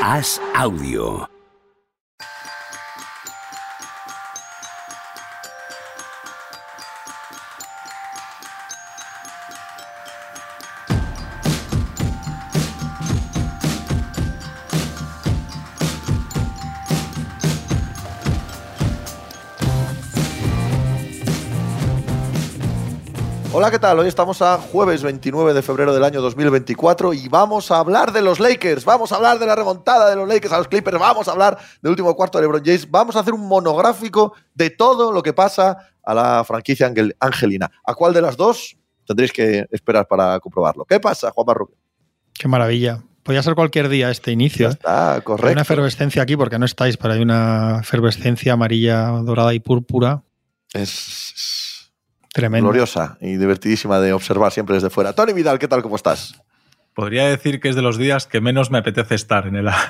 Haz audio. Hola, ¿qué tal? Hoy estamos a jueves 29 de febrero del año 2024 y vamos a hablar de los Lakers, vamos a hablar de la remontada de los Lakers a los Clippers, vamos a hablar del último cuarto de LeBron James, vamos a hacer un monográfico de todo lo que pasa a la franquicia angel- angelina. ¿A cuál de las dos? Tendréis que esperar para comprobarlo. ¿Qué pasa, Juan Rubio? Qué maravilla. Podría ser cualquier día este inicio. Ya ¿eh? está, Hay una correcto. efervescencia aquí porque no estáis, pero hay una efervescencia amarilla, dorada y púrpura Es, es tremenda. gloriosa y divertidísima de observar siempre desde fuera. Tony Vidal, ¿qué tal? ¿Cómo estás? Podría decir que es de los días que menos me apetece estar en el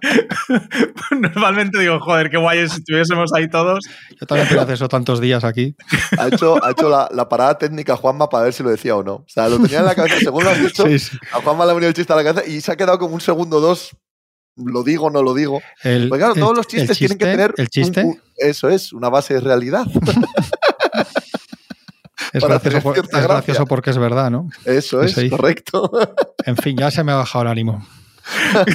Normalmente digo, joder, qué guay es si estuviésemos ahí todos. Yo también quiero hacer eso tantos días aquí. Ha hecho, ha hecho la, la parada técnica Juanma para ver si lo decía o no. O sea, lo tenía en la cabeza, según lo has dicho, Sí, sí. a Juanma le ha venido el chiste a la cabeza y se ha quedado como un segundo o dos. Lo digo, no lo digo. El, Pues claro, el- todos los chistes tienen que tener. El chiste un- eso es, una base de realidad. es, gracioso, por- es gracioso porque es verdad, ¿no? Eso es, correcto. En fin, ya se me ha bajado el ánimo.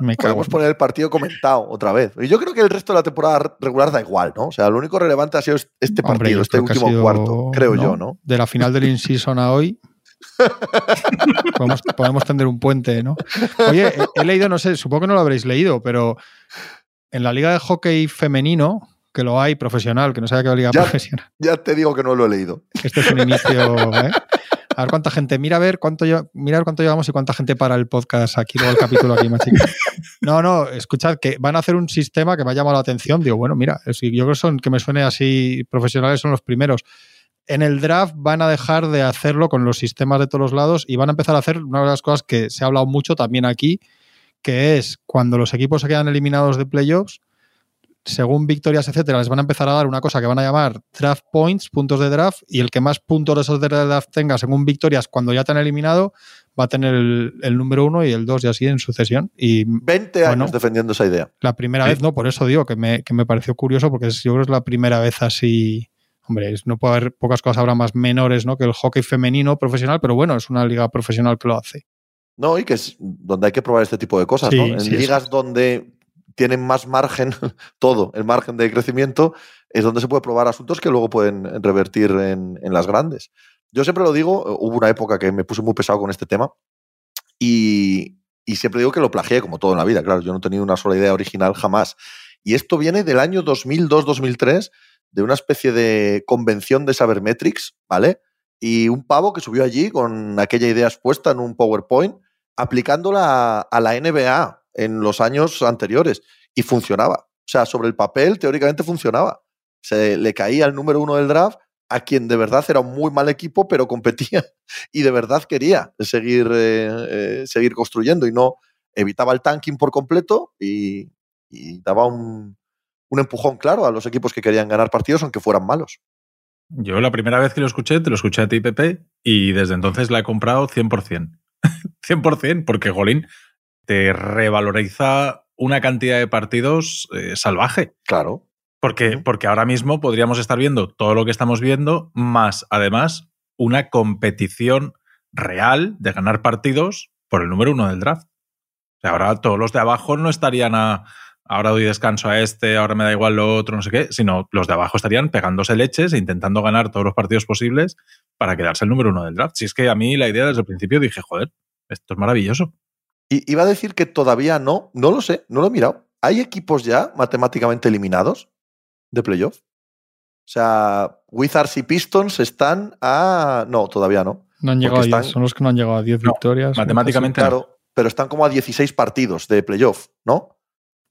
Me cago. Podemos poner el partido comentado otra vez. Y yo creo que el resto de la temporada regular da igual, ¿no? O sea, lo único relevante ha sido este partido, este último sido, cuarto, creo yo, ¿no? De la final del in-season a hoy. Podemos, podemos tender un puente, ¿no? Oye, he, he leído, no sé, supongo que no lo habréis leído, pero en la liga de hockey femenino, que lo hay profesional, que no sabe que es liga Ya. profesional, Ya te digo que no lo he leído. este es un inicio. ¿eh? A ver cuánta gente, mira a ver cuánto lle- mira a ver cuánto llevamos y cuánta gente para el podcast aquí, luego el capítulo aquí, más chica. No, no, escuchad que van a hacer un sistema que me ha llamado la atención. Digo, bueno, mira, yo creo que son que me suene así profesionales son los primeros. En el draft van a dejar de hacerlo con los sistemas de todos los lados y van a empezar a hacer una de las cosas que se ha hablado mucho también aquí, que es cuando los equipos se quedan eliminados de playoffs, según victorias, etcétera, les van a empezar a dar una cosa que van a llamar draft points, puntos de draft, y el que más puntos de esos de draft tenga según victorias cuando ya te han eliminado, va a tener el, el número uno y el dos y así en sucesión. Y 20 años Bueno. defendiendo esa idea. la primera vez, no, por eso digo que me, que me pareció curioso, porque yo creo que es la primera vez así. Hombre, no puede haber pocas cosas, habrá más menores ¿no? que el hockey femenino profesional, pero bueno, es una liga profesional que lo hace. No, y que es donde hay que probar este tipo de cosas, Sí, ¿no? En sí, ligas donde tienen más margen, todo, el margen de crecimiento, es donde se puede probar asuntos que luego pueden revertir en, en las grandes. Yo siempre lo digo, hubo una época que me puse muy pesado con este tema y, y siempre digo que lo plagié, como todo en la vida, claro, yo no he tenido una sola idea original jamás. Y esto viene del año 2002-2003, de una especie de convención de Sabermetrics, ¿vale? Y un pavo que subió allí con aquella idea expuesta en un PowerPoint, aplicándola a, la NBA en los años anteriores. Y funcionaba. O sea, sobre el papel, teóricamente funcionaba. Se le caía el número uno del draft a quien de verdad era un muy mal equipo, pero competía y de verdad quería seguir, eh, eh, seguir construyendo y no evitaba el tanking por completo y daba un, un empujón claro a los equipos que querían ganar partidos aunque fueran malos. Yo la primera vez que lo escuché, te lo escuché a ti, Pepe, y desde entonces la he comprado 100%. 100%, porque Golín te revaloriza una cantidad de partidos eh, salvaje. Claro. Porque, porque ahora mismo podríamos estar viendo todo lo que estamos viendo, más además una competición real de ganar partidos por el número uno del draft. O sea, ahora todos los de abajo no estarían a. Ahora doy descanso a este, ahora me da igual lo otro, no sé qué, sino los de abajo estarían pegándose leches e intentando ganar todos los partidos posibles para quedarse el número uno del draft. Si es que a mí la idea desde el principio dije, joder, esto es maravilloso. Y iba a decir que todavía no, no lo sé, no lo he mirado. ¿Hay equipos ya matemáticamente eliminados de playoff? O sea, Wizards y Pistons están a... No, todavía no. No han llegado a 10, están- son los que no han llegado a 10 No, victorias. matemáticamente no. Claro, pero están como a 16 partidos de playoff, ¿no?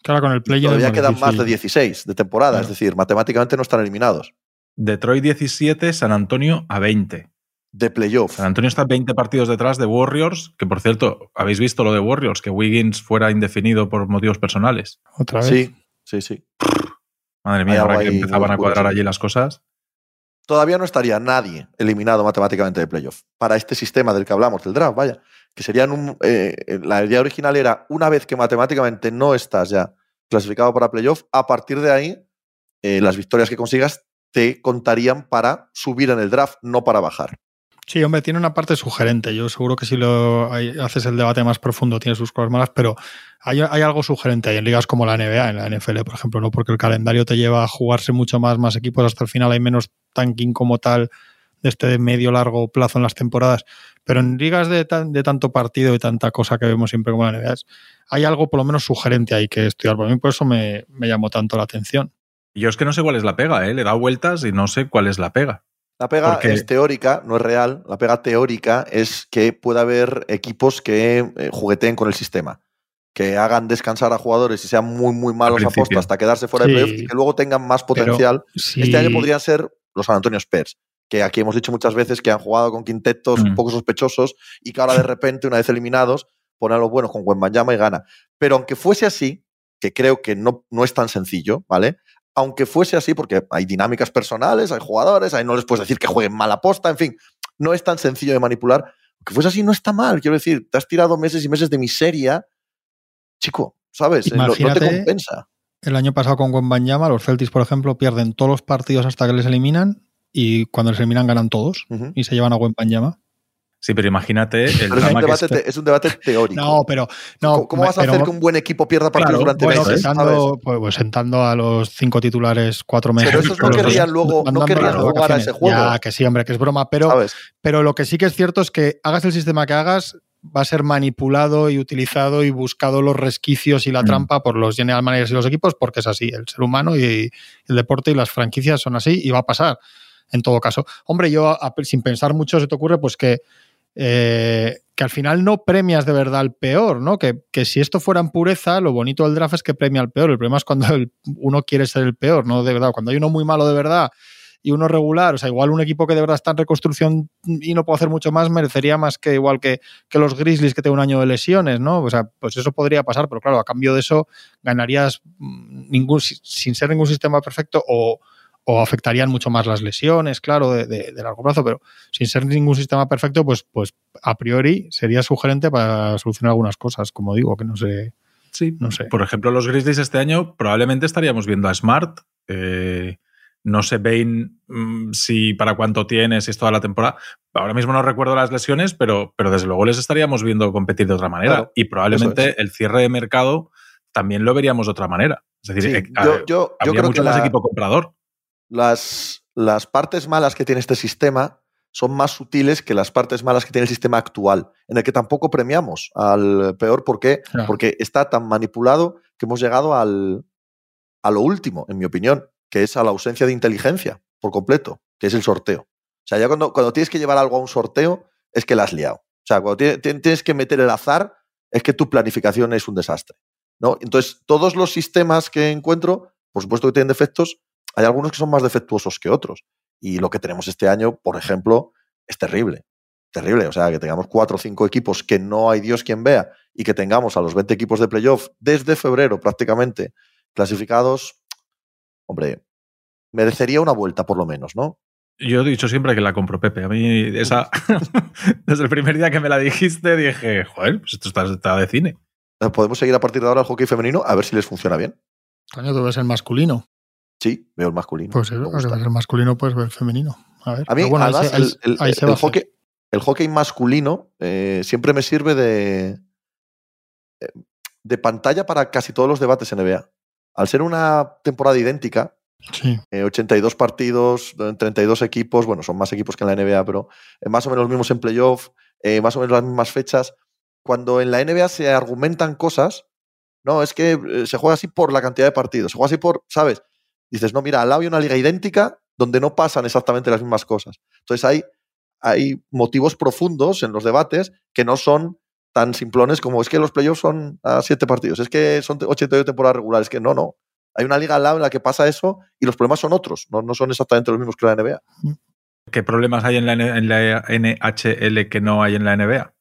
Claro, con el Y play todavía quedan más de 16 de temporada, Claro. es decir, matemáticamente no están eliminados Detroit 17, San Antonio a 20. de playoff. San Antonio está 20 partidos detrás de Warriors, que por cierto, habéis visto lo de Warriors, que Wiggins fuera indefinido por motivos personales. Otra vez. Sí, sí, sí. Madre mía, ahora que empezaban a cuadrar allí las cosas. Todavía no estaría nadie eliminado matemáticamente de playoff para este sistema del que hablamos, del draft, vaya. que serían un, eh, la idea original era una vez que matemáticamente no estás ya clasificado para playoff, a partir de ahí eh, las victorias que consigas te contarían para subir en el draft, no para bajar. Sí, hombre, tiene una parte sugerente. Yo seguro que si lo haces el debate más profundo tiene sus cosas malas, pero hay, algo sugerente ahí en ligas como la NBA, en la NFL, por ejemplo, ¿no? Porque el calendario te lleva a jugarse mucho más, más equipos, hasta el final hay menos tanking como tal de este medio largo plazo en las temporadas. Pero en ligas de, de tanto partido y tanta cosa que vemos siempre como la NBA, hay algo por lo menos sugerente ahí que estudiar. Por mí por eso me, me llamó tanto la atención. Yo es que no sé cuál es la pega, ¿eh? le he dado vueltas y no sé cuál es la pega. La pega es teórica, no es real. La pega teórica es que puede haber equipos que eh, jugueteen con el sistema, que hagan descansar a jugadores y sean muy, muy malos a posta hasta quedarse fuera de playoff y que luego tengan más potencial. Este año podrían ser los San Antonio Spurs, que aquí hemos dicho muchas veces que han jugado con quintetos un mm. poco sospechosos y que ahora de repente, una vez eliminados, ponen a los buenos con Wembanyama y gana. Pero aunque fuese así, que creo que no, no es tan sencillo, ¿vale? aunque fuese así, porque hay dinámicas personales, hay jugadores, ahí no les puedes decir que jueguen mala posta, en fin, no es tan sencillo de manipular. Aunque fuese así, no está mal, quiero decir, te has tirado meses y meses de miseria, chico, ¿sabes? no, te compensa. El año pasado con Wembanyama, los Celtics, por ejemplo, pierden todos los partidos hasta que les eliminan y cuando les eliminan ganan todos y se llevan a Wembanyama. Sí, pero imagínate. El pero es, un debate, es, un debate, teórico. No, pero. No, ¿Cómo, vas a hacer que un buen equipo pierda partidos durante meses? Sentando, pues, pues, sentando a los cinco titulares cuatro meses. Pero esos no querrían luego no querrían jugar a ese juego. Ya, que sí, hombre, que es broma. Pero, pero lo que sí que es cierto es que hagas el sistema que hagas, va a ser manipulado y utilizado y buscado los resquicios y la mm. trampa por los general managers y los equipos, porque es así. El ser humano y el deporte y las franquicias son así y va a pasar. En todo caso, hombre, yo sin pensar mucho se te ocurre pues que eh, que al final no premias de verdad al peor, ¿no? Que, si esto fuera en pureza, lo bonito del draft es que premia al peor. El problema es cuando uno quiere ser el peor, ¿no? De verdad, cuando hay uno muy malo de verdad y uno regular, o sea, igual un equipo que de verdad está en reconstrucción y no puede hacer mucho más, merecería más que igual que, que los Grizzlies que tienen un año de lesiones, ¿no? O sea, pues eso podría pasar, pero claro, a cambio de eso ganarías mm, ningún, sin ser ningún sistema perfecto o o afectarían mucho más las lesiones, claro, de, largo plazo, pero sin ser ningún sistema perfecto, pues, pues a priori sería sugerente para solucionar algunas cosas, como digo, que no sé. Sí, no sé. Por ejemplo, los Grizzlies este año probablemente estaríamos viendo a Smart. Eh, no sé, Bane, mm, si para cuánto tiene, si es toda la temporada. Ahora mismo no recuerdo las lesiones, pero, pero desde luego les estaríamos viendo competir de otra manera. y probablemente el cierre de mercado también lo veríamos de otra manera. Es decir, eh, yo, habría mucho más equipo comprador las, las partes malas que tiene este sistema son más sutiles que las partes malas que tiene el sistema actual, en el que tampoco premiamos al peor. ¿Por qué? Porque está tan manipulado que hemos llegado al, a lo último, en mi opinión, que es a la ausencia de inteligencia por completo, que es el sorteo. O sea, ya cuando, cuando tienes que llevar algo a un sorteo, es que la has liado. O sea, cuando tienes que meter el azar, es que tu planificación es un desastre. ¿no? Entonces, todos los sistemas que encuentro, por supuesto que tienen defectos, hay algunos que son más defectuosos que otros. Y lo que tenemos este año, por ejemplo, es terrible. Terrible. O sea, que tengamos cuatro o cinco equipos que no hay Dios quien vea y que tengamos a los 20 equipos de playoff desde febrero prácticamente clasificados, hombre, merecería una vuelta por lo menos, ¿no? Yo he dicho siempre que la compro, Pepe. A mí, esa. desde el primer día que me la dijiste, dije, joder, pues esto está, de cine. Podemos seguir a partir de ahora el hockey femenino a ver si les funciona bien. Coño, tú ves el masculino. Sí, veo el masculino. Pues eso, el masculino puedes ver el femenino. A, ver. a mí, además, el, hockey, el, hockey, masculino eh, siempre me sirve de, eh, de pantalla para casi todos los debates en NBA. Al ser una temporada idéntica, 82 eh, partidos, 32 equipos, bueno, son más equipos que en la NBA, pero más o menos los mismos en playoff, más o menos las mismas fechas. Cuando en la NBA se argumentan cosas, no, es que se juega así por la cantidad de partidos, se juega así por, ¿sabes? Dices, no, mira, al lado hay una liga idéntica donde no pasan exactamente las mismas cosas. Entonces hay, hay motivos profundos en los debates que no son tan simplones como es que los playoffs son a siete partidos, es que son 82 temporadas regulares, que no, no. Hay una liga al lado en la que pasa eso y los problemas son otros, no, no son exactamente los mismos que la NBA. ¿Qué problemas hay en la, en la NHL que no hay en la NBA?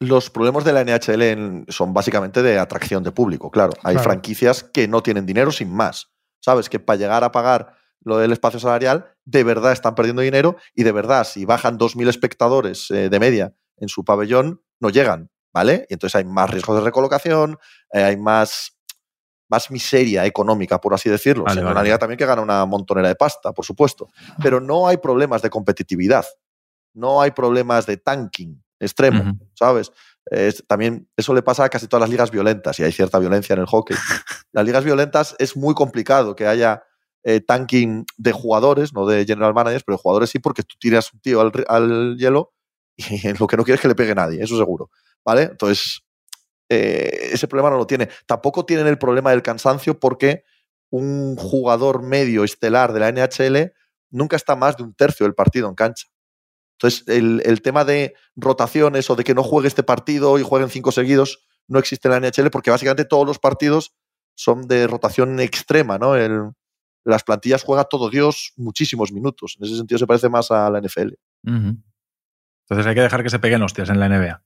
Los problemas de la NHL son básicamente de atracción de público, claro. Hay franquicias que no tienen dinero sin más sabes que para llegar a pagar lo del espacio salarial, de verdad están perdiendo dinero y de verdad, si bajan 2.000 espectadores eh, de media en su pabellón, no llegan. ¿vale? Y entonces hay más riesgo de recolocación, eh, hay más, más miseria económica, por así decirlo. Vale, vale. una liga también que gana una montonera de pasta, por supuesto. Pero no hay problemas de competitividad, no hay problemas de tanking extremo. ¿sabes? Es- también eso le pasa a casi todas las ligas violentas y hay cierta violencia en el hockey. Las ligas violentas es muy complicado que haya eh, tanking de jugadores, no de general managers, pero de jugadores sí, porque tú tiras un tío al, al hielo y lo que no quieres es que le pegue nadie, eso seguro. ¿Vale? Entonces, eh, ese problema no lo tiene. Tampoco tienen el problema del cansancio porque un jugador medio estelar de la NHL nunca está más de un tercio del partido en cancha. Entonces, el, el tema de rotaciones o de que no juegue este partido y jueguen cinco seguidos no existe en la NHL porque básicamente todos los partidos son de rotación extrema, ¿no? El- las plantillas juega todo Dios muchísimos minutos. En ese sentido se parece más a la NFL. Ujú. Entonces hay que dejar que se peguen hostias en la NBA.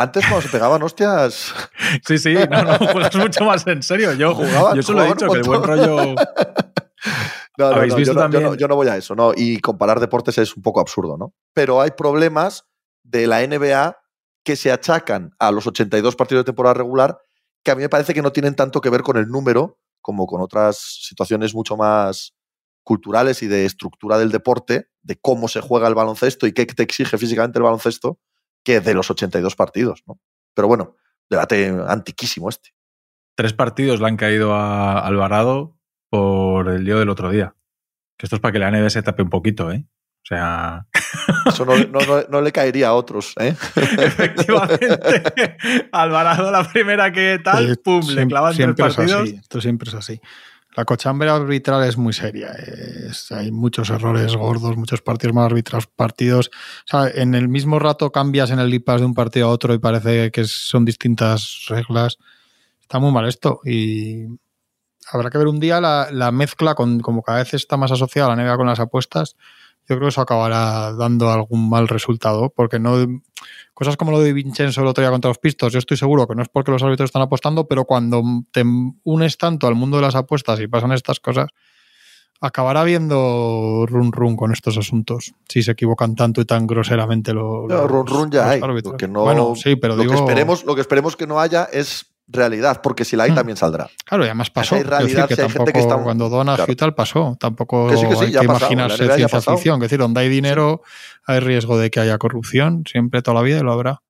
Antes cuando se pegaban hostias, Sí, sí, no, no, juegas mucho más en serio. Yo, Jugaban- yo solo he dicho que el buen rollo. No, no, ¿Habéis no, visto yo, yo no voy a eso, ¿no? Y comparar deportes es un poco absurdo, ¿no? Pero hay problemas de la NBA que se achacan a los 82 partidos de temporada regular que a mí me parece que no tienen tanto que ver con el número como con otras situaciones mucho más culturales y de estructura del deporte, de cómo se juega el baloncesto y qué te exige físicamente el baloncesto, que de los 82 partidos, ¿no? Pero bueno, debate antiquísimo este. Tres partidos le han caído a Alvarado por el lío del otro día. Que esto es para que la NBA se tape un poquito, ¿eh? O sea, Eso no, no- no- no le caería a otros, ¿eh? efectivamente, Alvarado la primera que tal, pum, le siempre- clavan tres siempre es partidos. así, esto siempre es así. La cochambre arbitral es muy seria. es- hay muchos errores gordos, muchos partidos mal arbitrados, partidos. O sea, en el mismo rato cambias en el IPAS de un partido a otro y parece que son distintas reglas. Está muy mal esto. Y habrá que ver un día la, la mezcla, con, como cada vez está más asociada la NBA con las apuestas. Yo creo que eso acabará dando algún mal resultado, porque no cosas como lo de Vincenzo el otro día contra los Pistos, yo estoy seguro que no es porque los árbitros están apostando, pero cuando te unes tanto al mundo de las apuestas y pasan estas cosas, acabará viendo run run con estos asuntos, si se equivocan tanto y tan groseramente lo- No, los, run run ya los hay, árbitros. porque no- bueno, sí, pero lo, digo, que esperemos, lo que esperemos que no haya es realidad, porque si la hay Mm. también saldrá. claro, y además pasó. hay Quiero decir realidad, que si hay gente tampoco que está- cuando Donahue claro. y tal pasó, tampoco Que sí, que sí, hay ya que ha pasado, imaginarse ciencia ficción, que decir, donde hay dinero hay riesgo de que haya corrupción, siempre toda la vida y lo habrá.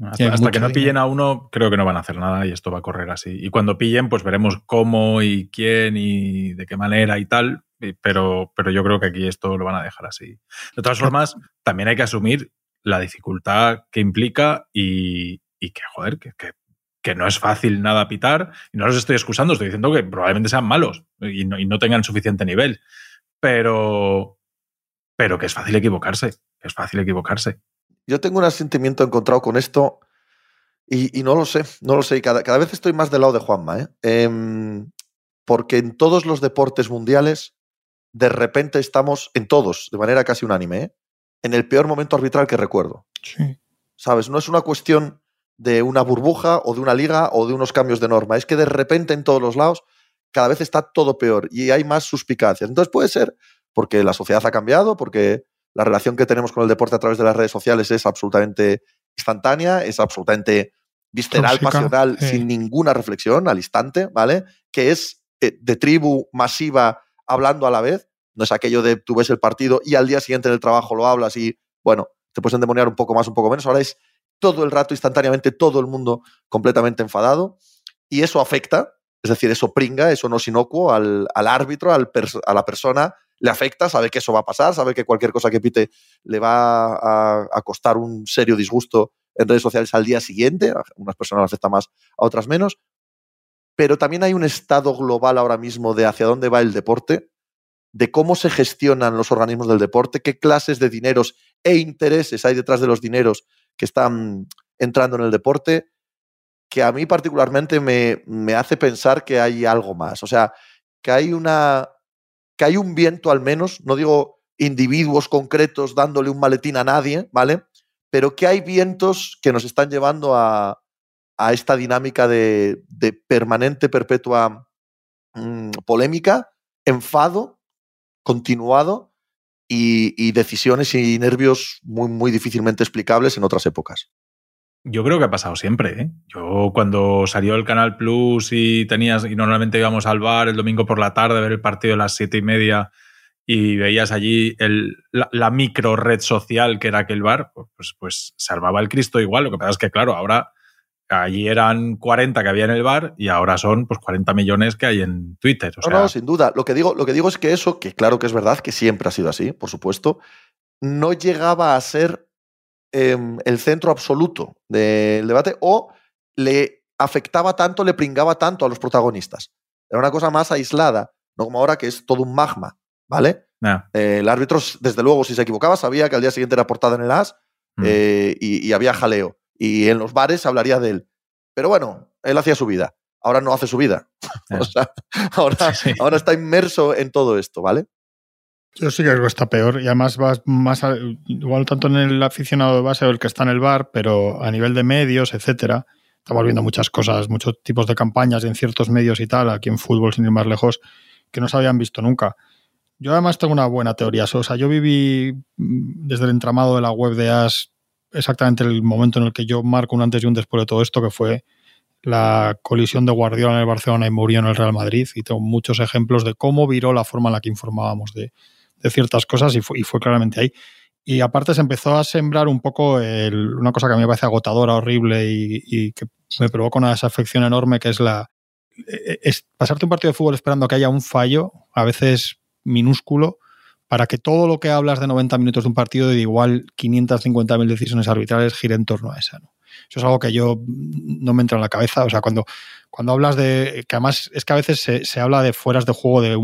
Hasta, hay que no dinero. pillen a uno, creo que no van a hacer nada y esto va a correr así. Y cuando pillen, pues veremos cómo y quién y de qué manera y tal. Pero, pero yo creo que aquí esto lo van a dejar así. De todas formas, también hay que asumir la dificultad que implica y, y que, joder, que, que- que no es fácil nada pitar. Y no los estoy excusando, estoy diciendo que probablemente sean malos y no, y no tengan suficiente nivel. Pero, pero que es fácil equivocarse. que es fácil equivocarse. Yo tengo un sentimiento encontrado con esto y, y no lo sé, no lo sé. Y cada, cada vez estoy más del lado de Juanma, ¿eh? Em, porque en todos los deportes mundiales, de repente estamos, en todos, de manera casi unánime, ¿eh? en el peor momento arbitral que recuerdo. Sí. ¿Sabes? No es una cuestión de una burbuja o de una liga o de unos cambios de norma. Es que de repente en todos los lados cada vez está todo peor y hay más suspicacias. Entonces puede ser porque la sociedad ha cambiado, porque la relación que tenemos con el deporte a través de las redes sociales es absolutamente instantánea, es absolutamente visceral, Tóxica, pasional, sin ninguna reflexión, al instante, ¿vale? Que es eh, de tribu masiva hablando a la vez. No es aquello de tú ves el partido y al día siguiente en el trabajo lo hablas y, bueno, te puedes endemoniar un poco más, un poco menos. Ahora es todo el rato, instantáneamente, todo el mundo completamente enfadado. Y eso afecta, es decir, eso pringa, eso no es inocuo al, al árbitro, al a la persona, le afecta, sabe que eso va a pasar, sabe que cualquier cosa que pite le va a, a costar un serio disgusto en redes sociales al día siguiente. A unas personas le afecta más, a otras menos. Pero también hay un estado global ahora mismo de hacia dónde va el deporte, de cómo se gestionan los organismos del deporte, qué clases de dineros e intereses hay detrás de los dineros que están entrando en el deporte, que a mí particularmente me, me hace pensar que hay algo más. O sea, que hay una. que hay un viento al menos, no digo individuos concretos dándole un maletín a nadie, ¿vale? Pero que hay vientos que nos están llevando a, a esta dinámica de, de permanente, perpetua mm, polémica, enfado continuado y, decisiones y nervios muy, muy difícilmente explicables en otras épocas. Yo creo que ha pasado siempre. ¿eh? Yo cuando salió el Canal Plus y tenías y normalmente íbamos al bar el domingo por la tarde a ver el partido a las siete y media y veías allí el, la, micro red social que era aquel bar, pues, pues, pues se armaba el Cristo igual. Lo que pasa es que, claro, ahora allí eran 40 que había en el bar y ahora son pues 40 millones que hay en Twitter. no, no, sin duda. Lo que, digo, lo que digo es que eso, que claro que es verdad, que siempre ha sido así, por supuesto, no llegaba a ser em, el centro absoluto del debate o le afectaba tanto, le pringaba tanto a los protagonistas. Era una cosa más aislada, no como ahora que es todo un magma. ¿vale? Eh, el árbitro, desde luego, si se equivocaba, sabía que al día siguiente era portada en el as mm. eh, y, había jaleo. Y en los bares hablaría de él. Pero bueno, él hacía su vida. Ahora no hace su vida. o sea, ahora, ahora está inmerso en todo esto, ¿vale? Yo sí que creo que está peor y además vas más igual tanto en el aficionado de base o el que está en el bar, pero a nivel de medios, etcétera. Estamos viendo muchas cosas, muchos tipos de campañas en ciertos medios y tal, aquí en fútbol sin ir más lejos, que no se habían visto nunca. Yo además tengo una buena teoría. O sea, yo viví mm, desde el entramado de la web de AS exactamente el momento en el que yo marco un antes y un después de todo esto, que fue la colisión de Guardiola en el Barcelona y Mourinho en el Real Madrid. Y tengo muchos ejemplos de cómo viró la forma en la que informábamos de, ciertas cosas y fue, y fue, claramente ahí. Y aparte se empezó a sembrar un poco una cosa que a mí me parece agotadora, horrible y, y que me provoca una desafección enorme, que es la e, es pasarte un partido de fútbol esperando que haya un fallo, a veces minúsculo para que todo lo que hablas de 90 minutos de un partido de igual 550.000 decisiones arbitrales gire en torno a esa. Eso es algo que yo no me entra en la cabeza. O sea, cuando, cuando hablas de. que además es que a veces se, habla de fueras de juego de,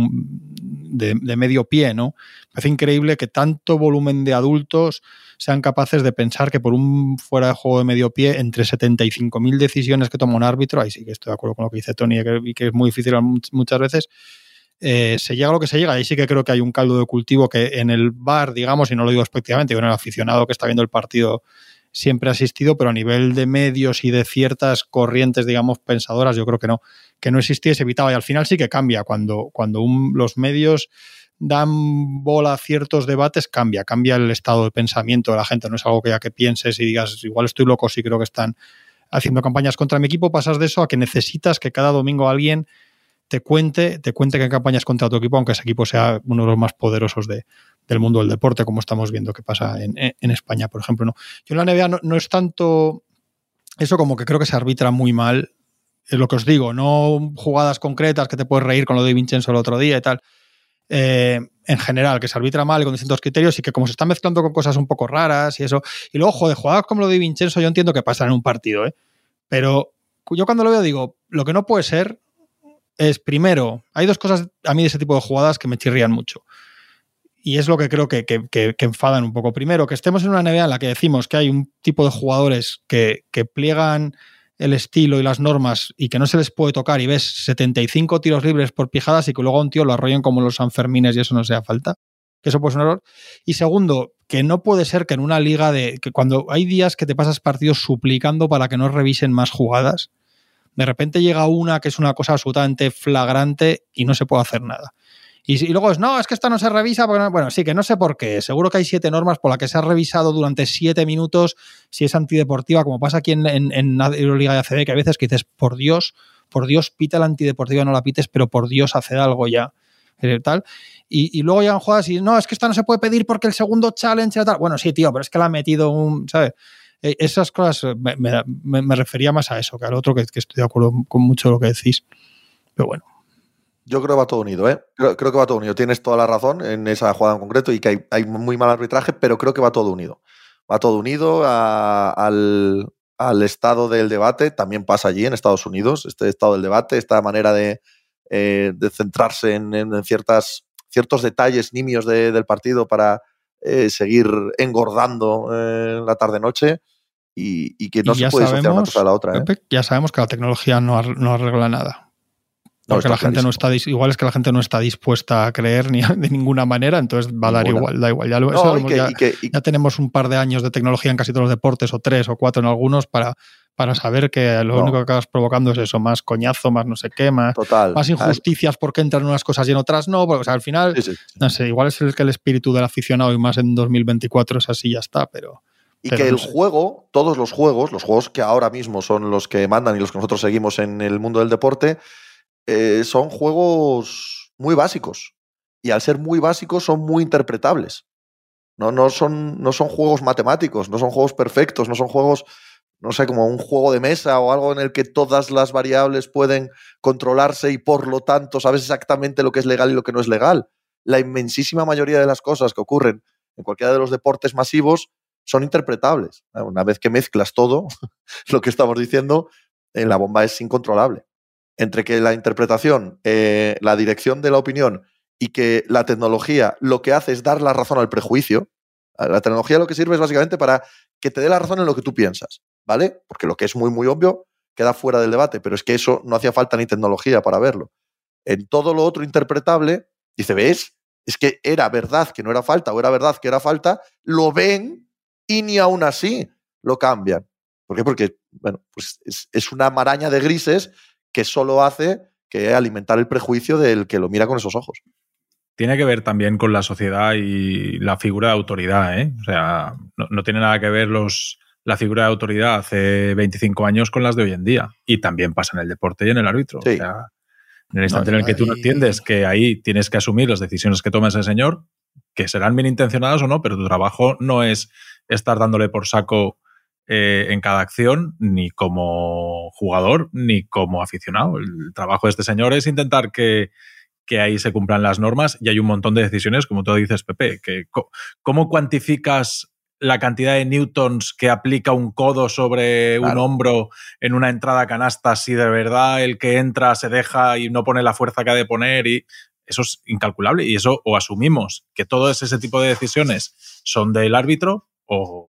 de, medio pie, ¿no? Me parece increíble que tanto volumen de adultos sean capaces de pensar que por un fuera de juego de medio pie, entre 75.000 decisiones que toma un árbitro, ahí sí que estoy de acuerdo con lo que dice Tony y que es muy difícil muchas veces, eh, se llega lo que se llega. Ahí sí que creo que hay un caldo de cultivo que en el bar, digamos, y no lo digo expectivamente, en el aficionado que está viendo el partido siempre ha asistido, pero a nivel de medios y de ciertas corrientes, digamos, pensadoras, yo creo que no, que no existía se evitaba. Y al final sí que cambia. Cuando, cuando los medios dan bola a ciertos debates, cambia, cambia el estado de pensamiento de la gente. No es algo que ya que pienses y digas, igual estoy loco, sí creo que están haciendo campañas contra mi equipo, pasas de eso a que necesitas que cada domingo alguien te cuente, te cuente que campañas contra tu equipo, aunque ese equipo sea uno de los más poderosos de, del mundo del deporte, como estamos viendo que pasa en, España, por ejemplo. No. Yo en la NBA no, es tanto eso como que creo que se arbitra muy mal. Es lo que os digo, no jugadas concretas que te puedes reír con lo de Vincenzo el otro día y tal. Eh, en general, que se arbitra mal con distintos criterios y que como se está mezclando con cosas un poco raras y eso. Y luego, joder, jugadas como lo de Vincenzo, yo entiendo que pasa en un partido, ¿eh? Pero yo cuando lo veo digo, lo que no puede ser es, primero, hay dos cosas a mí de ese tipo de jugadas que me chirrían mucho. Y es lo que creo que, enfadan un poco. Primero, que estemos en una NBA en la que decimos que hay un tipo de jugadores que, pliegan el estilo y las normas y que no se les puede tocar y ves 75 tiros libres por pijadas y que luego a un tío lo arrollen como los Sanfermines y eso no sea falta. Que eso puede ser un error. Y segundo, que no puede ser que en una liga de. que cuando hay días que te pasas partidos suplicando para que no revisen más jugadas, de repente llega una que es una cosa absolutamente flagrante y no se puede hacer nada. Y, luego es, no, es que esta no se revisa porque Bueno, sí, que no sé por qué. Seguro que hay siete normas por las que se ha revisado durante siete minutos si es antideportiva, como pasa aquí en, en, la Euroliga de ACB, que a veces que dices, por Dios, por Dios, pita la antideportiva, no la pites, pero por Dios, haced algo ya. Eh, tal. Y, y, luego llegan jugadas y no, es que esta no se puede pedir porque el segundo challenge tal. Bueno, sí, tío, pero es que la ha metido un, ¿sabes? Eh, esas cosas me, me, refería más a eso que al otro, que, estoy de acuerdo con mucho de lo que decís. Pero bueno. Yo creo que va todo unido, ¿eh? Creo, que va todo unido. Tienes toda la razón en esa jugada en concreto y que hay, muy mal arbitraje, pero creo que va todo unido. Va todo unido al, estado del debate. También pasa allí en Estados Unidos, este estado del debate, esta manera de, eh, centrarse en, ciertas, ciertos detalles nimios del partido para eh, seguir engordando la tarde-noche y, que no se puede asociar una cosa a la otra. ¿eh? ya sabemos que la tecnología no, arregla nada. Porque la gente no está igual es que la gente no está dispuesta a creer ni de ninguna manera, entonces va a dar igual, da igual. Ya, tenemos un par de años de tecnología en casi todos los deportes, o tres o cuatro en algunos, para, para saber que lo único que acabas provocando es eso, más coñazo, más no sé qué, más, más injusticias porque entran unas cosas y en otras no, porque al final, no sé, igual es el que el espíritu del aficionado y más en 2024 es así, ya está, pero Y que el juego, todos los juegos, los juegos que ahora mismo son los que mandan y los que nosotros seguimos en el mundo del deporte, eh, son juegos muy básicos. Y al ser muy básicos son muy interpretables. No, no, son, no son juegos matemáticos, no son juegos perfectos, no son juegos, no sé, como un juego de mesa o algo en el que todas las variables pueden controlarse y por lo tanto sabes exactamente lo que es legal y lo que no es legal. La inmensísima mayoría de las cosas que ocurren en cualquiera de los deportes masivos son interpretables. Una vez que mezclas todo, lo que estamos diciendo, en la bomba es incontrolable. Entre que la interpretación, eh, la dirección de la opinión y que la tecnología lo que hace es dar la razón al prejuicio. La tecnología lo que sirve es básicamente para que te dé la razón en lo que tú piensas, ¿vale? Porque lo que es muy, muy obvio queda fuera del debate, pero es que eso no hacía falta ni tecnología para verlo. En todo lo otro interpretable, dice, ¿ves? Es que era verdad que no era falta o era verdad que era falta, lo ven y ni aún así lo cambian. ¿Por qué? Porque, bueno, pues es, una maraña de grises que solo hace que alimentar el prejuicio del que lo mira con esos ojos tiene que ver también con la sociedad y la figura de autoridad. ¿eh? O sea, no, tiene nada que ver los, la figura de autoridad hace 25 años con las de hoy en día. Y también pasa en el deporte y en el árbitro. O sea, en el instante en el que tú no entiendes que ahí tienes que asumir las decisiones que toma ese señor, que serán bien intencionadas o no, pero tu trabajo no es estar dándole por saco eh, en cada acción, ni como jugador, ni como aficionado. El trabajo de este señor es intentar que que ahí se cumplan las normas y hay un montón de decisiones, como tú dices, Pepe, que ¿cómo cuantificas la cantidad de newtons que aplica un codo sobre un hombro en una entrada canasta si de verdad el que entra se deja y no pone la fuerza que ha de poner y eso es incalculable y eso o asumimos que todo ese tipo de decisiones son del árbitro o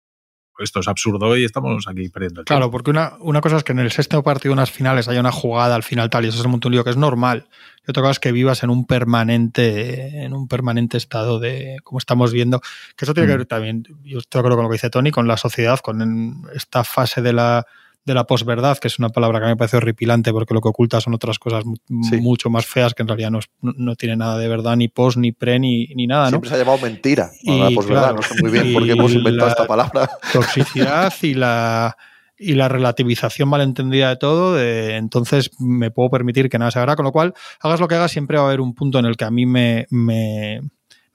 esto es absurdo y estamos aquí perdiendo el tiempo. Claro, porque una, una cosa es que en el sexto partido, unas finales, haya una jugada al final tal y eso es un lío que es normal. Y otra cosa es que vivas en un permanente, en un permanente estado de, como estamos viendo, que eso tiene que mm. ver también, yo estoy de acuerdo con lo que dice Tony, con la sociedad, con esta fase de la de la posverdad, que es una palabra que a mí me parece horripilante porque lo que oculta son otras cosas mucho más feas que en realidad no, no, tiene nada de verdad, ni post, ni pre, ni, ni nada. Siempre se ha llamado mentira. la posverdad, no sé muy bien por qué hemos inventado esta palabra. Toxicidad y la y la relativización malentendida de todo, entonces me puedo permitir que nada se haga, con lo cual, hagas lo que hagas, siempre va a haber un punto en el que a mí me, me,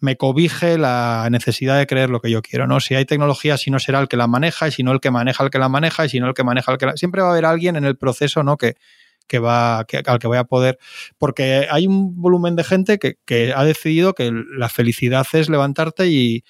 me cobije la necesidad de creer lo que yo quiero, ¿no? Si hay tecnología, si no será el que la maneja, y si no el que maneja el que la maneja, y si no el que maneja el que la... Siempre va a haber alguien en el proceso, ¿no? Que, que va, al que voy a poder. Porque hay un volumen de gente que, que ha decidido que la felicidad es levantarte y,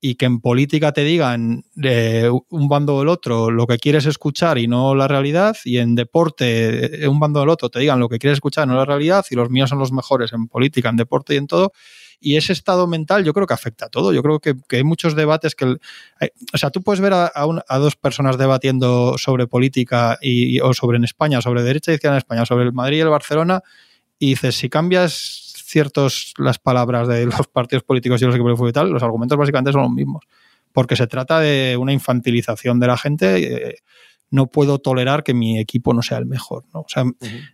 y que en política te digan de un bando o el otro lo que quieres escuchar y no la realidad, y en deporte un bando o el otro te digan lo que quieres escuchar y no la realidad, y los míos son los mejores en política, en deporte y en todo, y ese estado mental yo creo que afecta a todo. Yo creo que, hay muchos debates que... o sea, tú puedes ver a, dos personas debatiendo sobre política y, o sobre en España, sobre derecha y izquierda en España, sobre el Madrid y el Barcelona, y dices, si cambias ciertos las palabras de los partidos políticos y los equipos de tal, los argumentos básicamente son los mismos. Porque se trata de una infantilización de la gente. Eh, no puedo tolerar que mi equipo no sea el mejor. ¿no? O sea,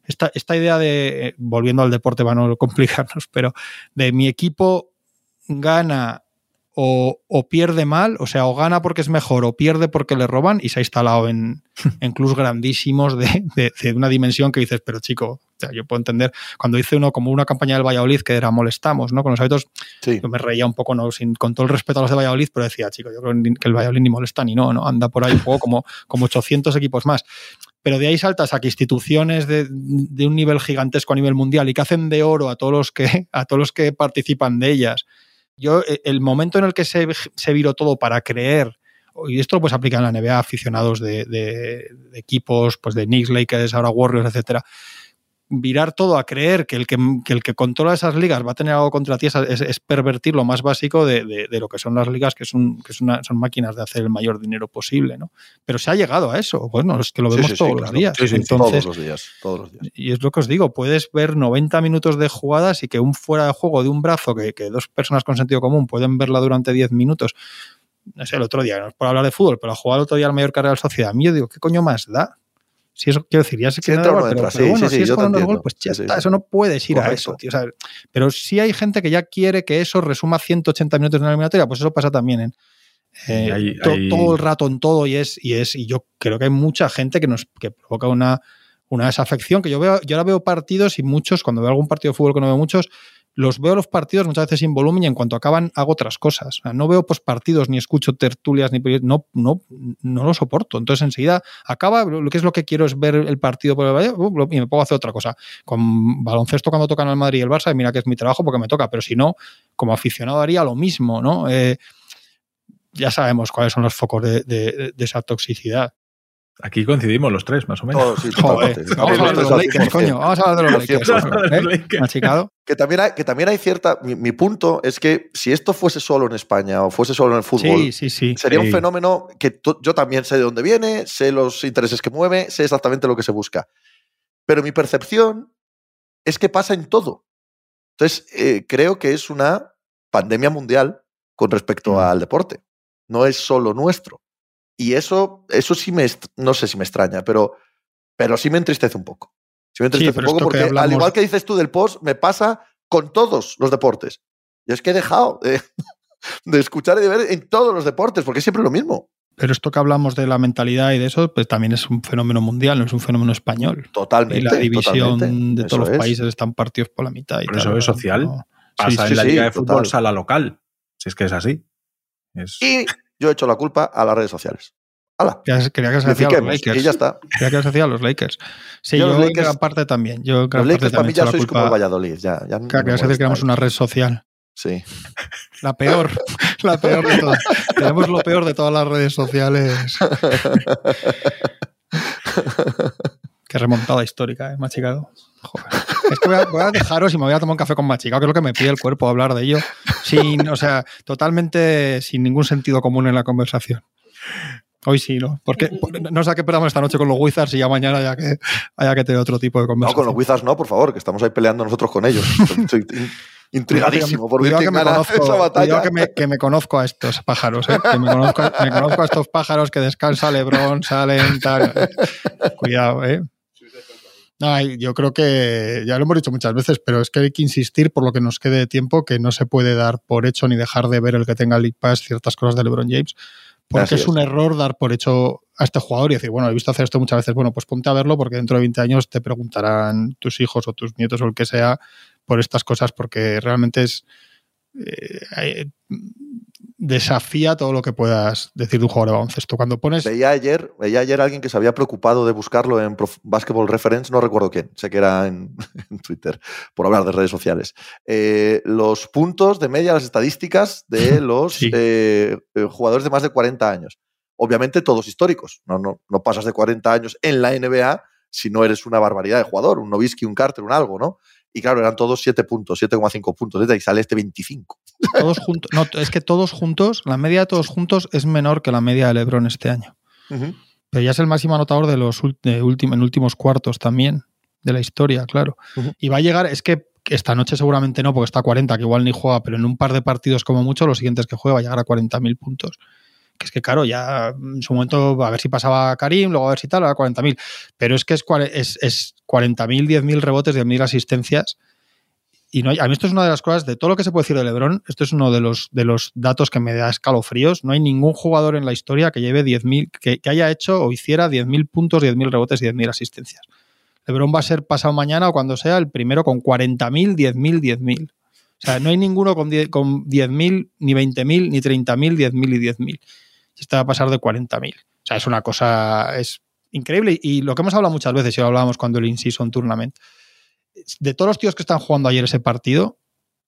esta, esta, idea de, volviendo al deporte para no complicarnos, pero de mi equipo gana o, pierde mal, o sea, o gana porque es mejor o pierde porque le roban y se ha instalado en, en clubs grandísimos de, de, una dimensión que dices, pero chico, yo puedo entender, cuando hice uno como una campaña del Valladolid que era molestamos, ¿no? Con los hábitos, yo me reía un poco, ¿no? Sin, con todo el respeto a los de Valladolid, pero decía, chico, yo creo que el Valladolid ni molesta ni no, ¿no? Anda por ahí un poco como, como 800 equipos más. Pero de ahí saltas a que instituciones de, de, un nivel gigantesco a nivel mundial y que hacen de oro a todos los que, a todos los que participan de ellas yo, e, el momento en el que se, se viró todo para creer, y esto pues aplica en la NBA, aficionados de, de, de equipos, pues de Knicks, Lakers, ahora Warriors, etcétera, virar todo a creer que el que, el que controla esas ligas va a tener algo contra ti es, pervertir lo más básico de, lo que son las ligas, que, son, que son, son, máquinas de hacer el mayor dinero posible, ¿no? Pero se ha llegado a eso. Bueno, es que lo vemos todos, los días. todos los días. Todos los días. Y es lo que os digo, puedes ver 90 minutos de jugadas y que un fuera de juego de un brazo, que, que dos personas con sentido común pueden verla durante 10 minutos. No sé, el otro día, no es por hablar de fútbol, pero jugar el otro día al mayor carrera Real Sociedad, a mí yo digo, ¿qué coño más da? Si eso quiero decir, ya sé que no pero, bueno, si es con gol, pues ya está, eso no puedes ir a eso, tío. pero si hay gente que ya quiere que eso resuma 180 minutos de una eliminatoria, pues eso pasa también en, eh, Y hay- to- hay- todo el rato en todo y es, y es, y yo creo que hay mucha gente que nos que provoca una, una desafección, que yo veo, yo ahora veo partidos y muchos, cuando veo algún partido de fútbol que no veo muchos, los veo los partidos muchas veces sin volumen y en cuanto acaban hago otras cosas. No veo pues partidos, ni escucho tertulias, ni no, no, no lo soporto. Entonces enseguida acaba, lo que es lo que quiero es ver el partido por el Valle, uh, y me a hacer otra cosa. Con baloncesto cuando tocan al Madrid y el Barça, mira que es mi trabajo porque me toca, pero si no, como aficionado haría lo mismo, ¿no? Eh, ya sabemos cuáles son los focos de esa toxicidad. Aquí coincidimos los tres, más o menos. Sí, Joder, vamos a hablar de los Lakers, 100%. coño. Vamos a hablar de los Al Lakers. 100%. ¿eh? Machicado. Que también, hay, que también hay cierta. Mi, mi punto es que si esto fuese solo en España o fuese solo en el fútbol, Sí, sí, sí. sería un fenómeno que to- yo también sé de dónde viene, sé los intereses que mueve, sé exactamente lo que se busca. Pero mi percepción es que pasa en todo. Entonces, eh, creo que es una pandemia mundial con respecto Mm. al deporte. No es solo nuestro. Y eso, eso sí me, no sé si me extraña, pero, pero sí me entristece un poco. Sí me entristece pero un poco porque, al hablamos- igual que dices tú del post, me pasa con todos los deportes. Yo es que he dejado de, de escuchar y de ver en todos los deportes, porque es siempre lo mismo. Pero esto que hablamos de la mentalidad y de eso, pues también es un fenómeno mundial, no es un fenómeno español. Totalmente. Y la división totalmente. de eso todos los es. países están partidos por la mitad. Y Pero tal, eso es social. No. Pasa Sí, en sí, la sí, liga de fútbol total. sala local. Si es que es así. Es- Y yo he hecho la culpa a las redes sociales. ¡Hala! Quería que se hacía a los Lakers. Y ya está. Quería que se hacía a los Lakers. Sí, Yo yo, los en Lakers- gran parte también. Yo en gran Los parte Lakers para mí ya sois como el. Valladolid. Ya, ya Claro, querías decir que éramos una red social. Sí. La peor. La peor de todas. Tenemos lo peor de todas las redes sociales. Qué remontada histórica, ¿eh? Machicado. Joder. Es que voy a, voy a dejaros y me voy a tomar un café con Machicado, que es lo que me pide el cuerpo hablar de ello. Sin, o sea, totalmente sin ningún sentido común en la conversación. Hoy sí, ¿no? Porque no sé a qué esperamos esta noche con los Wizards y ya mañana haya que, haya que tener otro tipo de No, conversación. con los Wizards no, por favor, que estamos ahí peleando nosotros con ellos. Estoy in- intrigadísimo por ver que me conozco, esa cuidado batalla. que me, que me conozco a estos pájaros, ¿eh? que me conozco, me conozco a estos pájaros que descansa Lebron, salen, tal. Cuidado, ¿eh? No, y yo creo que ya lo hemos dicho muchas veces, pero es que hay que insistir por lo que nos quede de tiempo que no se puede dar por hecho ni dejar de ver el que tenga el League Pass ciertas cosas de LeBron James, porque Así es, es. un error dar por hecho a este jugador y decir, bueno, he visto hacer esto muchas veces, bueno, pues ponte a verlo porque dentro de 20 años te preguntarán tus hijos o tus nietos o el que sea por estas cosas porque realmente es eh, desafía todo lo que puedas decir de un jugador de baloncesto. Cuando pones Veía ayer, veía ayer a alguien que se había preocupado de buscarlo en Basketball Reference, no recuerdo quién, sé que era en, en Twitter, por hablar de redes sociales. Eh, los puntos de media, las estadísticas de los Sí. eh, eh, jugadores de más de 40 años. Obviamente todos históricos, no, no, no pasas de 40 años en la NBA si no eres una barbaridad de jugador, un Novisky, un Carter, un algo, ¿no? Y claro, eran todos 7 puntos, 7,5 puntos, y sale este 25. Todos juntos, no, es que todos juntos, la media de todos juntos es menor que la media de LeBron este año. Pero ya es el máximo anotador de los de en últimos cuartos también de la historia, claro. Y va a llegar, es que esta noche seguramente no, porque está a 40, que igual ni juega, pero en un par de partidos como mucho, los siguientes que juega va a llegar a 40.000 puntos. Que es que, claro, ya en su momento a ver si pasaba Karim, luego a ver si tal, a 40.000. Pero es que es, es, es 40.000, 10.000 rebotes, 10.000 asistencias. Y no hay- a mí esto es una de las cosas, de todo lo que se puede decir de LeBron, esto es uno de los, datos que me da escalofríos. No hay ningún jugador en la historia que lleve 10.000, que, que haya hecho o hiciera 10.000 puntos, 10.000 rebotes y 10.000 asistencias. LeBron va a ser pasado mañana o cuando sea el primero con 40.000, 10.000, 10.000. O sea, no hay ninguno con 10 con 10.000, ni 20.000, ni 30.000, 10.000 y 10.000. Este va a pasar de 40.000. O sea, es una cosa, es increíble. Y lo que hemos hablado muchas veces, y lo hablábamos cuando el In-Season Tournament, de todos los tíos que están jugando ayer ese partido,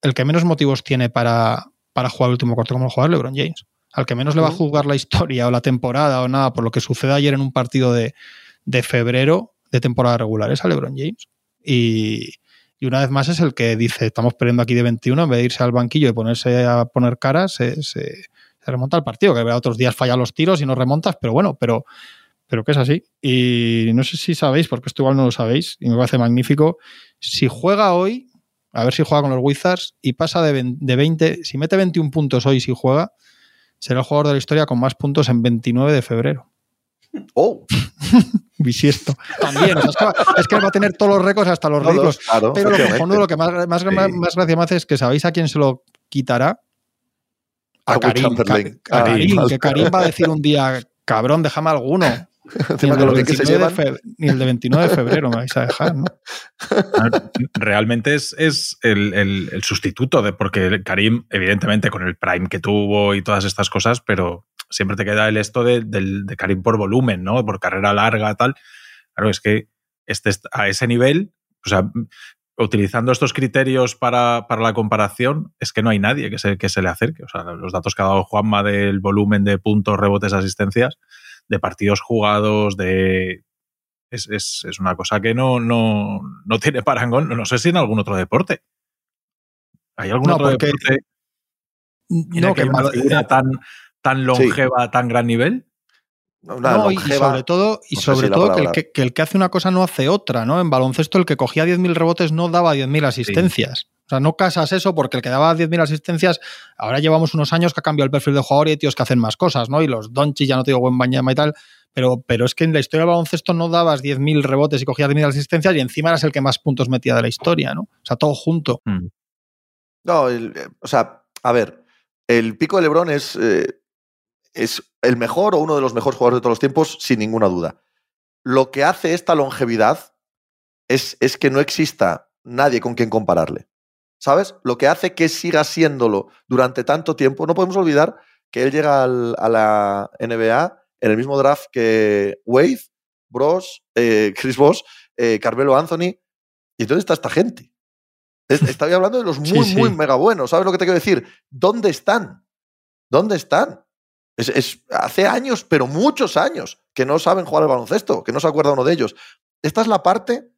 el que menos motivos tiene para, para jugar el último cuarto como jugar LeBron James. Al que menos le va a jugar la historia o la temporada o nada por lo que sucede ayer en un partido de, de febrero de temporada regular es a LeBron James. Y, y una vez más es el que dice, estamos perdiendo aquí de 21, en vez de irse al banquillo y ponerse a poner caras, se, se- se remonta al partido, que otros días falla los tiros y no remontas, pero bueno, pero, pero que es así. Y no sé si sabéis, porque esto igual no lo sabéis, y me parece magnífico, si juega hoy, a ver si juega con los Wizards, y pasa de, ven- de 20, si mete 21 puntos hoy si juega, será el jugador de la historia con más puntos en 29 de febrero. Oh, Bisiesto. También, o sea, es, que va, a tener todos los récords hasta los claro, Pero lo efectivamente. cojonudo, lo que más, más, Sí. más gracia me hace es que sabéis a quién se lo quitará. A Karim, Ah, Karim, vale. que Karim va a decir un día, cabrón, déjame alguno. Ni Encima el, con lo que se 29 de llevan. fe- ni el de 29 de febrero me vais a dejar, ¿no? Realmente es, es el, el- el sustituto de porque Karim, evidentemente, con el Prime que tuvo y todas estas cosas, pero siempre te queda el esto de, del- de Karim por volumen, ¿no? Por carrera larga, tal. Claro, es que este, est- a ese nivel, o sea, utilizando estos criterios para, para la comparación, es que no hay nadie que se, que se le acerque. O sea, los datos que ha dado Juanma del volumen de puntos, rebotes, asistencias, de partidos jugados, de. Es, es- es una cosa que no, no, no tiene parangón. No sé si en algún otro deporte. ¿Hay algún No, otro porque- deporte en No, el que que haya una figura tan, tan longeva, a tan gran nivel? No, y- sobre todo, y no sobre si todo que, el palabra- que, que el que hace una cosa no hace otra, ¿no? En baloncesto el que cogía 10.000 rebotes no daba 10.000 asistencias. O sea, no casas eso porque el que daba 10.000 asistencias, ahora llevamos unos años que ha cambiado el perfil de jugador y hay tíos que hacen más cosas, ¿no? Y los Donchi, ya no te digo buen bañama y tal, pero, pero es que en la historia del baloncesto no dabas 10.000 rebotes y cogías 10.000 asistencias y encima eras el que más puntos metía de la historia, ¿no? O sea, todo junto. Mm. No, el- eh, o sea, a ver, el pico de Lebron es, eh, es el mejor o uno de los mejores jugadores de todos los tiempos, sin ninguna duda. Lo que hace esta longevidad es, es que no exista nadie con quien compararle. ¿Sabes? Lo que hace que siga siéndolo durante tanto tiempo. No podemos olvidar que él llega al- a la NBA en el mismo draft que Wade, Bros, eh, Chris Bosh, eh, Carmelo Anthony. ¿Y dónde está esta gente? Es- Estaba hablando de los muy, Sí, sí. muy mega buenos. ¿Sabes lo que te quiero decir? ¿Dónde están? ¿Dónde están? Es, es- hace años, pero muchos años, que no saben jugar al baloncesto, que no se acuerda uno de ellos. Esta es la parte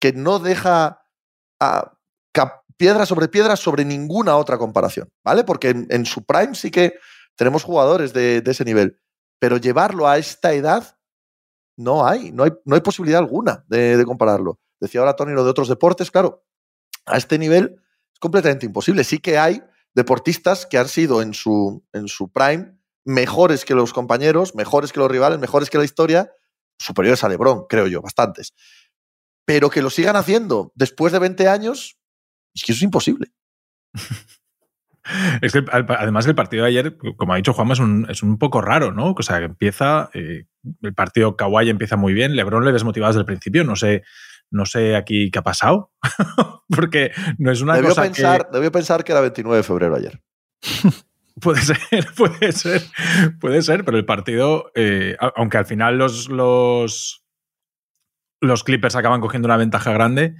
que no deja a, ca- piedra sobre piedra sobre ninguna otra comparación, ¿vale? Porque en, su prime sí que tenemos jugadores de, de ese nivel, pero llevarlo a esta edad no hay, no hay, no hay posibilidad alguna de, de compararlo. Decía ahora Tony lo de otros deportes, claro, a este nivel es completamente imposible. Sí que hay deportistas que han sido en su, en su prime mejores que los compañeros, mejores que los rivales, mejores que la historia, superiores a Lebron, creo yo, bastantes. Pero que lo sigan haciendo después de 20 años, es que eso es imposible. Es que además el partido de ayer, como ha dicho Juanma, es un, es un poco raro, ¿no? O sea, que empieza, eh, el partido Kawhi empieza muy bien, Lebron le desmotivado desde el principio, no sé, no sé aquí qué ha pasado, porque no es una Debió cosa pensar, debió pensar que era 29 de febrero ayer. puede ser, puede ser, puede ser, pero el partido, eh, aunque al final los, los, los Clippers acaban cogiendo una ventaja grande,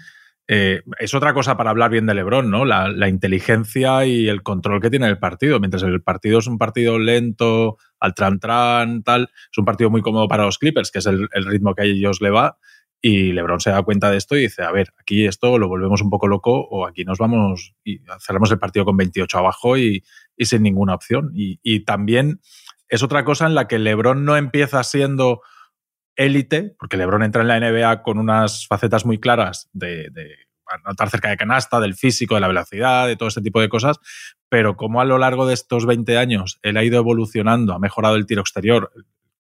eh, es otra cosa para hablar bien de LeBron, ¿no? La, inteligencia y el control que tiene el partido. Mientras el partido es un partido lento, al tran-tran, tal, es un partido muy cómodo para los Clippers, que es el ritmo que a ellos le va. Y LeBron se da cuenta de esto y dice, a ver, aquí esto lo volvemos un poco loco o aquí nos vamos y cerramos el partido con 28 abajo y, sin ninguna opción. Y, también es otra cosa en la que LeBron no empieza siendo élite, porque LeBron entra en la NBA con unas facetas muy claras de, de anotar cerca de canasta, del físico, de la velocidad, de todo este tipo de cosas, pero como a lo largo de estos 20 años él ha ido evolucionando, ha mejorado el tiro exterior,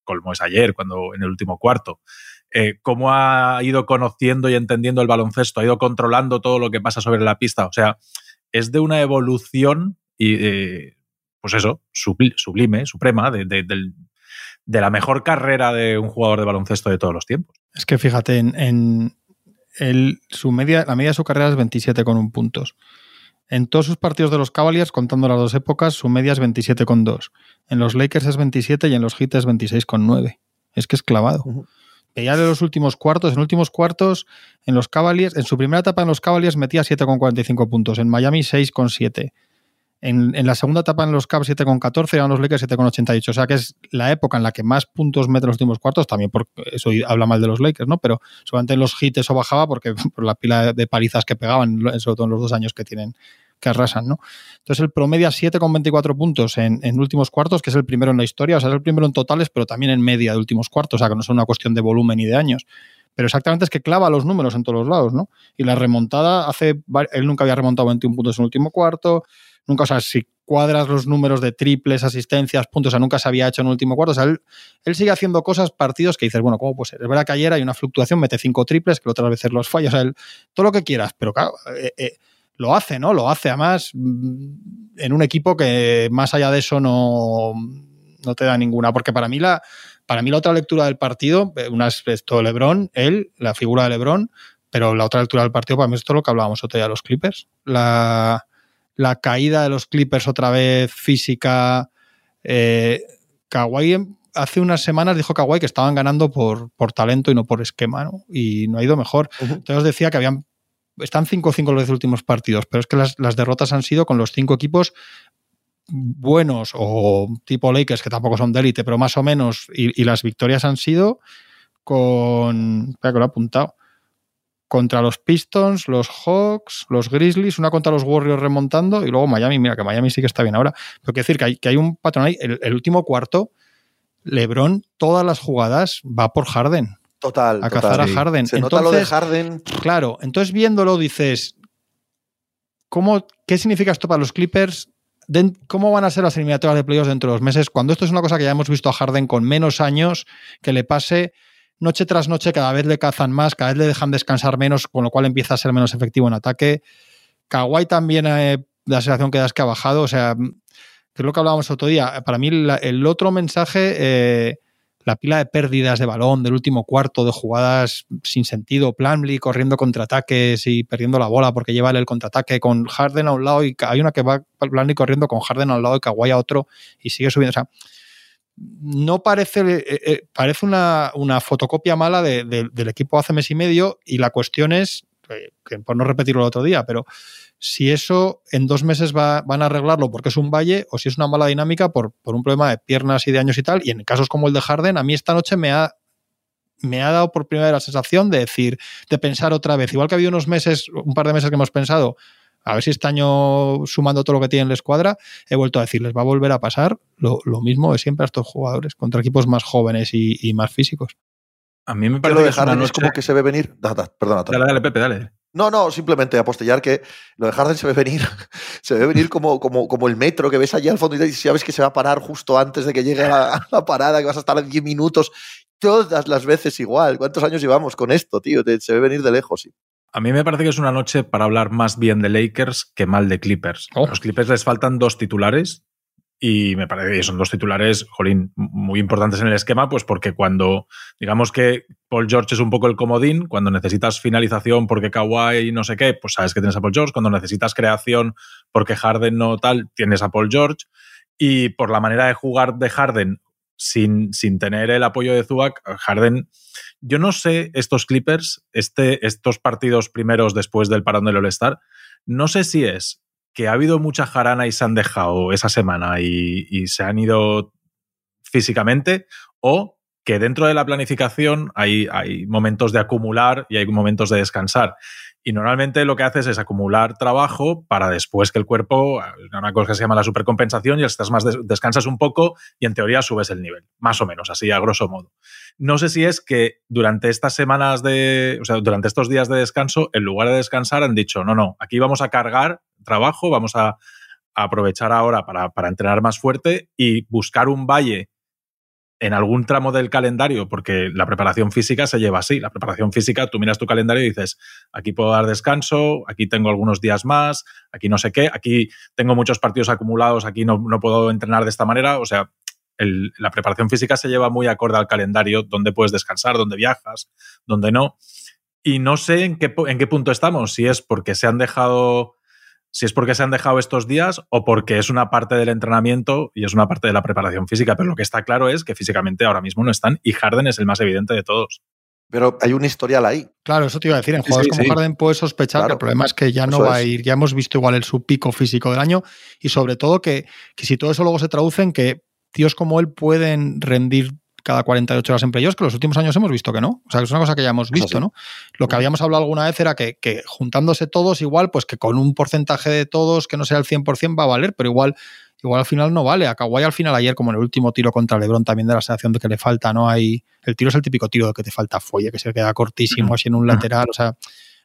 como es ayer, cuando en el último cuarto, eh, cómo ha ido conociendo y entendiendo el baloncesto, ha ido controlando todo lo que pasa sobre la pista, o sea, es de una evolución y, eh, pues eso, subli- sublime, suprema, de, de, del, de la mejor carrera de un jugador de baloncesto de todos los tiempos. Es que fíjate, en, en el, su media, la media de su carrera es 27,1 puntos. En todos sus partidos de los Cavaliers, contando las dos épocas, su media es 27,2. En los Lakers es 27 y en los Heat es 26,9. Es que es clavado. Veía de los últimos cuartos, en últimos cuartos, en los Cavaliers, en su primera etapa en los Cavaliers metía 7,45 puntos, en Miami 6,7. En, en la segunda etapa en los Cavs 7,14 y en los Lakers 7,88. O sea que es la época en la que más puntos mete en los últimos cuartos, también porque eso habla mal de los Lakers, ¿no? Pero solamente en los hits eso bajaba porque por la pila de palizas que pegaban, sobre todo en los dos años que tienen que arrasan, ¿no? Entonces el promedia 7,24 puntos en, últimos cuartos, que es el primero en la historia, o sea, es el primero en totales, pero también en media de últimos cuartos, o sea, que no es una cuestión de volumen y de años. Pero exactamente es que clava los números en todos los lados, ¿no? Y la remontada hace. Él nunca había remontado 21 puntos en el último cuarto, nunca, o sea, si cuadras los números de triples, asistencias, puntos, o sea, nunca se había hecho en el último cuarto. O sea, él, él sigue haciendo cosas, partidos que dices, bueno, ¿cómo puede ser? Es verdad que ayer hay una fluctuación, mete cinco triples, que otras veces los falla, o sea, él, todo lo que quieras, pero claro, eh, eh, lo hace, ¿no? Lo hace además mm, en un equipo que más allá de eso no, no te da ninguna. Porque para mí la, para mí la otra lectura del partido, eh, una es esto Lebron, él, la figura de Lebron, pero la otra lectura del partido para mí es todo lo que hablábamos otro día de los Clippers. La, la caída de los Clippers otra vez física. Eh, Kawhi hace unas semanas dijo Kawhi que estaban ganando por, por talento y no por esquema, ¿no? Y no ha ido mejor. Entonces decía que habían están 5-5 los últimos partidos, pero es que las, derrotas han sido con los cinco equipos buenos o tipo Lakers, que tampoco son de élite, pero más o menos, y, y, las victorias han sido con. Espera que lo he apuntado. Contra los Pistons, los Hawks, los Grizzlies, una contra los Warriors remontando, y luego Miami. Mira, que Miami sí que está bien ahora. Pero quiero decir que hay, que hay un patrón ahí. El, el último cuarto, LeBron, todas las jugadas va por Harden. Total. A cazar a Harden. Se entonces, nota lo de Harden. Claro, entonces viéndolo dices, ¿cómo, ¿qué significa esto para los Clippers? ¿Cómo van a ser las eliminatorias de playoffs dentro de dos meses? Cuando esto es una cosa que ya hemos visto a Harden con menos años, que le pase noche tras noche, cada vez le cazan más, cada vez le dejan descansar menos, con lo cual empieza a ser menos efectivo en ataque. Kawhi también, eh, la sensación que da es que ha bajado, o sea, que es lo que hablábamos otro día. Para mí, la, el otro mensaje... Eh, la pila de pérdidas de balón del último cuarto, de jugadas sin sentido, Plumlee corriendo contraataques y perdiendo la bola porque lleva el contraataque con Harden a un lado y hay una que va Plumlee corriendo con Harden a un lado y Kawhi a otro y sigue subiendo. O sea, no parece, eh, eh, parece una, una, fotocopia mala de, del equipo hace mes y medio y la cuestión es, por no repetirlo el otro día, pero si eso en dos meses va, van a arreglarlo porque es un valle o si es una mala dinámica por, por, un problema de piernas y de años y tal. Y en casos como el de Harden, a mí esta noche me ha, me ha dado por primera vez la sensación de decir, de pensar otra vez, igual que ha habido unos meses, un par de meses que hemos pensado, a ver si este año, sumando todo lo que tiene en la escuadra, he vuelto a decirles, va a volver a pasar lo, mismo de siempre a estos jugadores, contra equipos más jóvenes y más físicos. A mí me parece lo de que Harden es, es como que se ve venir. Da, da, perdona, dale, dale, Pepe, dale. No, no, simplemente apostillar que lo de Harden se ve venir, se ve venir como, como, como el metro que ves allá al fondo y sabes que se va a parar justo antes de que llegue a la, a la parada, que vas a estar 10 minutos, todas las veces igual. ¿Cuántos años llevamos con esto, tío? Te, se ve venir de lejos, sí. A mí me parece que es una noche para hablar más bien de Lakers que mal de Clippers. Oh. A los Clippers les faltan dos titulares y me parece que son dos titulares, jolín, muy importantes en el esquema, pues porque cuando, digamos que Paul George es un poco el comodín, cuando necesitas finalización porque Kawhi no sé qué, pues sabes que tienes a Paul George, cuando necesitas creación porque Harden no tal, tienes a Paul George, y por la manera de jugar de Harden sin, sin tener el apoyo de Zubac, Harden, yo no sé estos Clippers, este, estos partidos primeros después del parón del All-Star, no sé si es que ha habido mucha jarana y se han dejado esa semana y, se han ido físicamente, o que dentro de la planificación hay, momentos de acumular y hay momentos de descansar. Y normalmente lo que haces es acumular trabajo para después que el cuerpo, una cosa que se llama la supercompensación, y estás más descansas un poco y en teoría subes el nivel, más o menos, así a grosso modo. No sé si es que durante estas semanas de, o sea, durante estos días de descanso, en lugar de descansar, han dicho, no, no, aquí vamos a cargar trabajo, vamos a, a aprovechar ahora para, para, entrenar más fuerte y buscar un valle en algún tramo del calendario, porque la preparación física se lleva así. La preparación física, tú miras tu calendario y dices, aquí puedo dar descanso, aquí tengo algunos días más, aquí no sé qué, aquí tengo muchos partidos acumulados, aquí no, no puedo entrenar de esta manera. O sea, la preparación física se lleva muy acorde al calendario, donde puedes descansar, donde viajas, donde no. Y no sé en qué, en qué punto estamos, si es porque se han dejado si es porque se han dejado estos días o porque es una parte del entrenamiento y es una parte de la preparación física. Pero lo que está claro es que físicamente ahora mismo no están y Harden es el más evidente de todos. Pero hay un historial ahí. Claro, eso te iba a decir. En jugadores sí, sí, como sí. Harden puedes sospechar claro. que el problema es que ya no va a ir. Ya hemos visto igual el subpico físico del año y sobre todo que, que si todo eso luego se traduce en que tíos como él pueden rendir cada 48 horas en playoffs, que los últimos años hemos visto que no. O sea, que es una cosa que ya hemos visto, ¿no? Lo que habíamos hablado alguna vez era que, que, juntándose todos, igual, pues que con un porcentaje de todos que no sea el 100% va a valer, pero igual, igual al final no vale. A Kawhi al final ayer, como en el último tiro contra LeBron, también de la sensación de que le falta, ¿no? Hay, el tiro es el típico tiro de que te falta folle, que se queda cortísimo así en un lateral, o sea,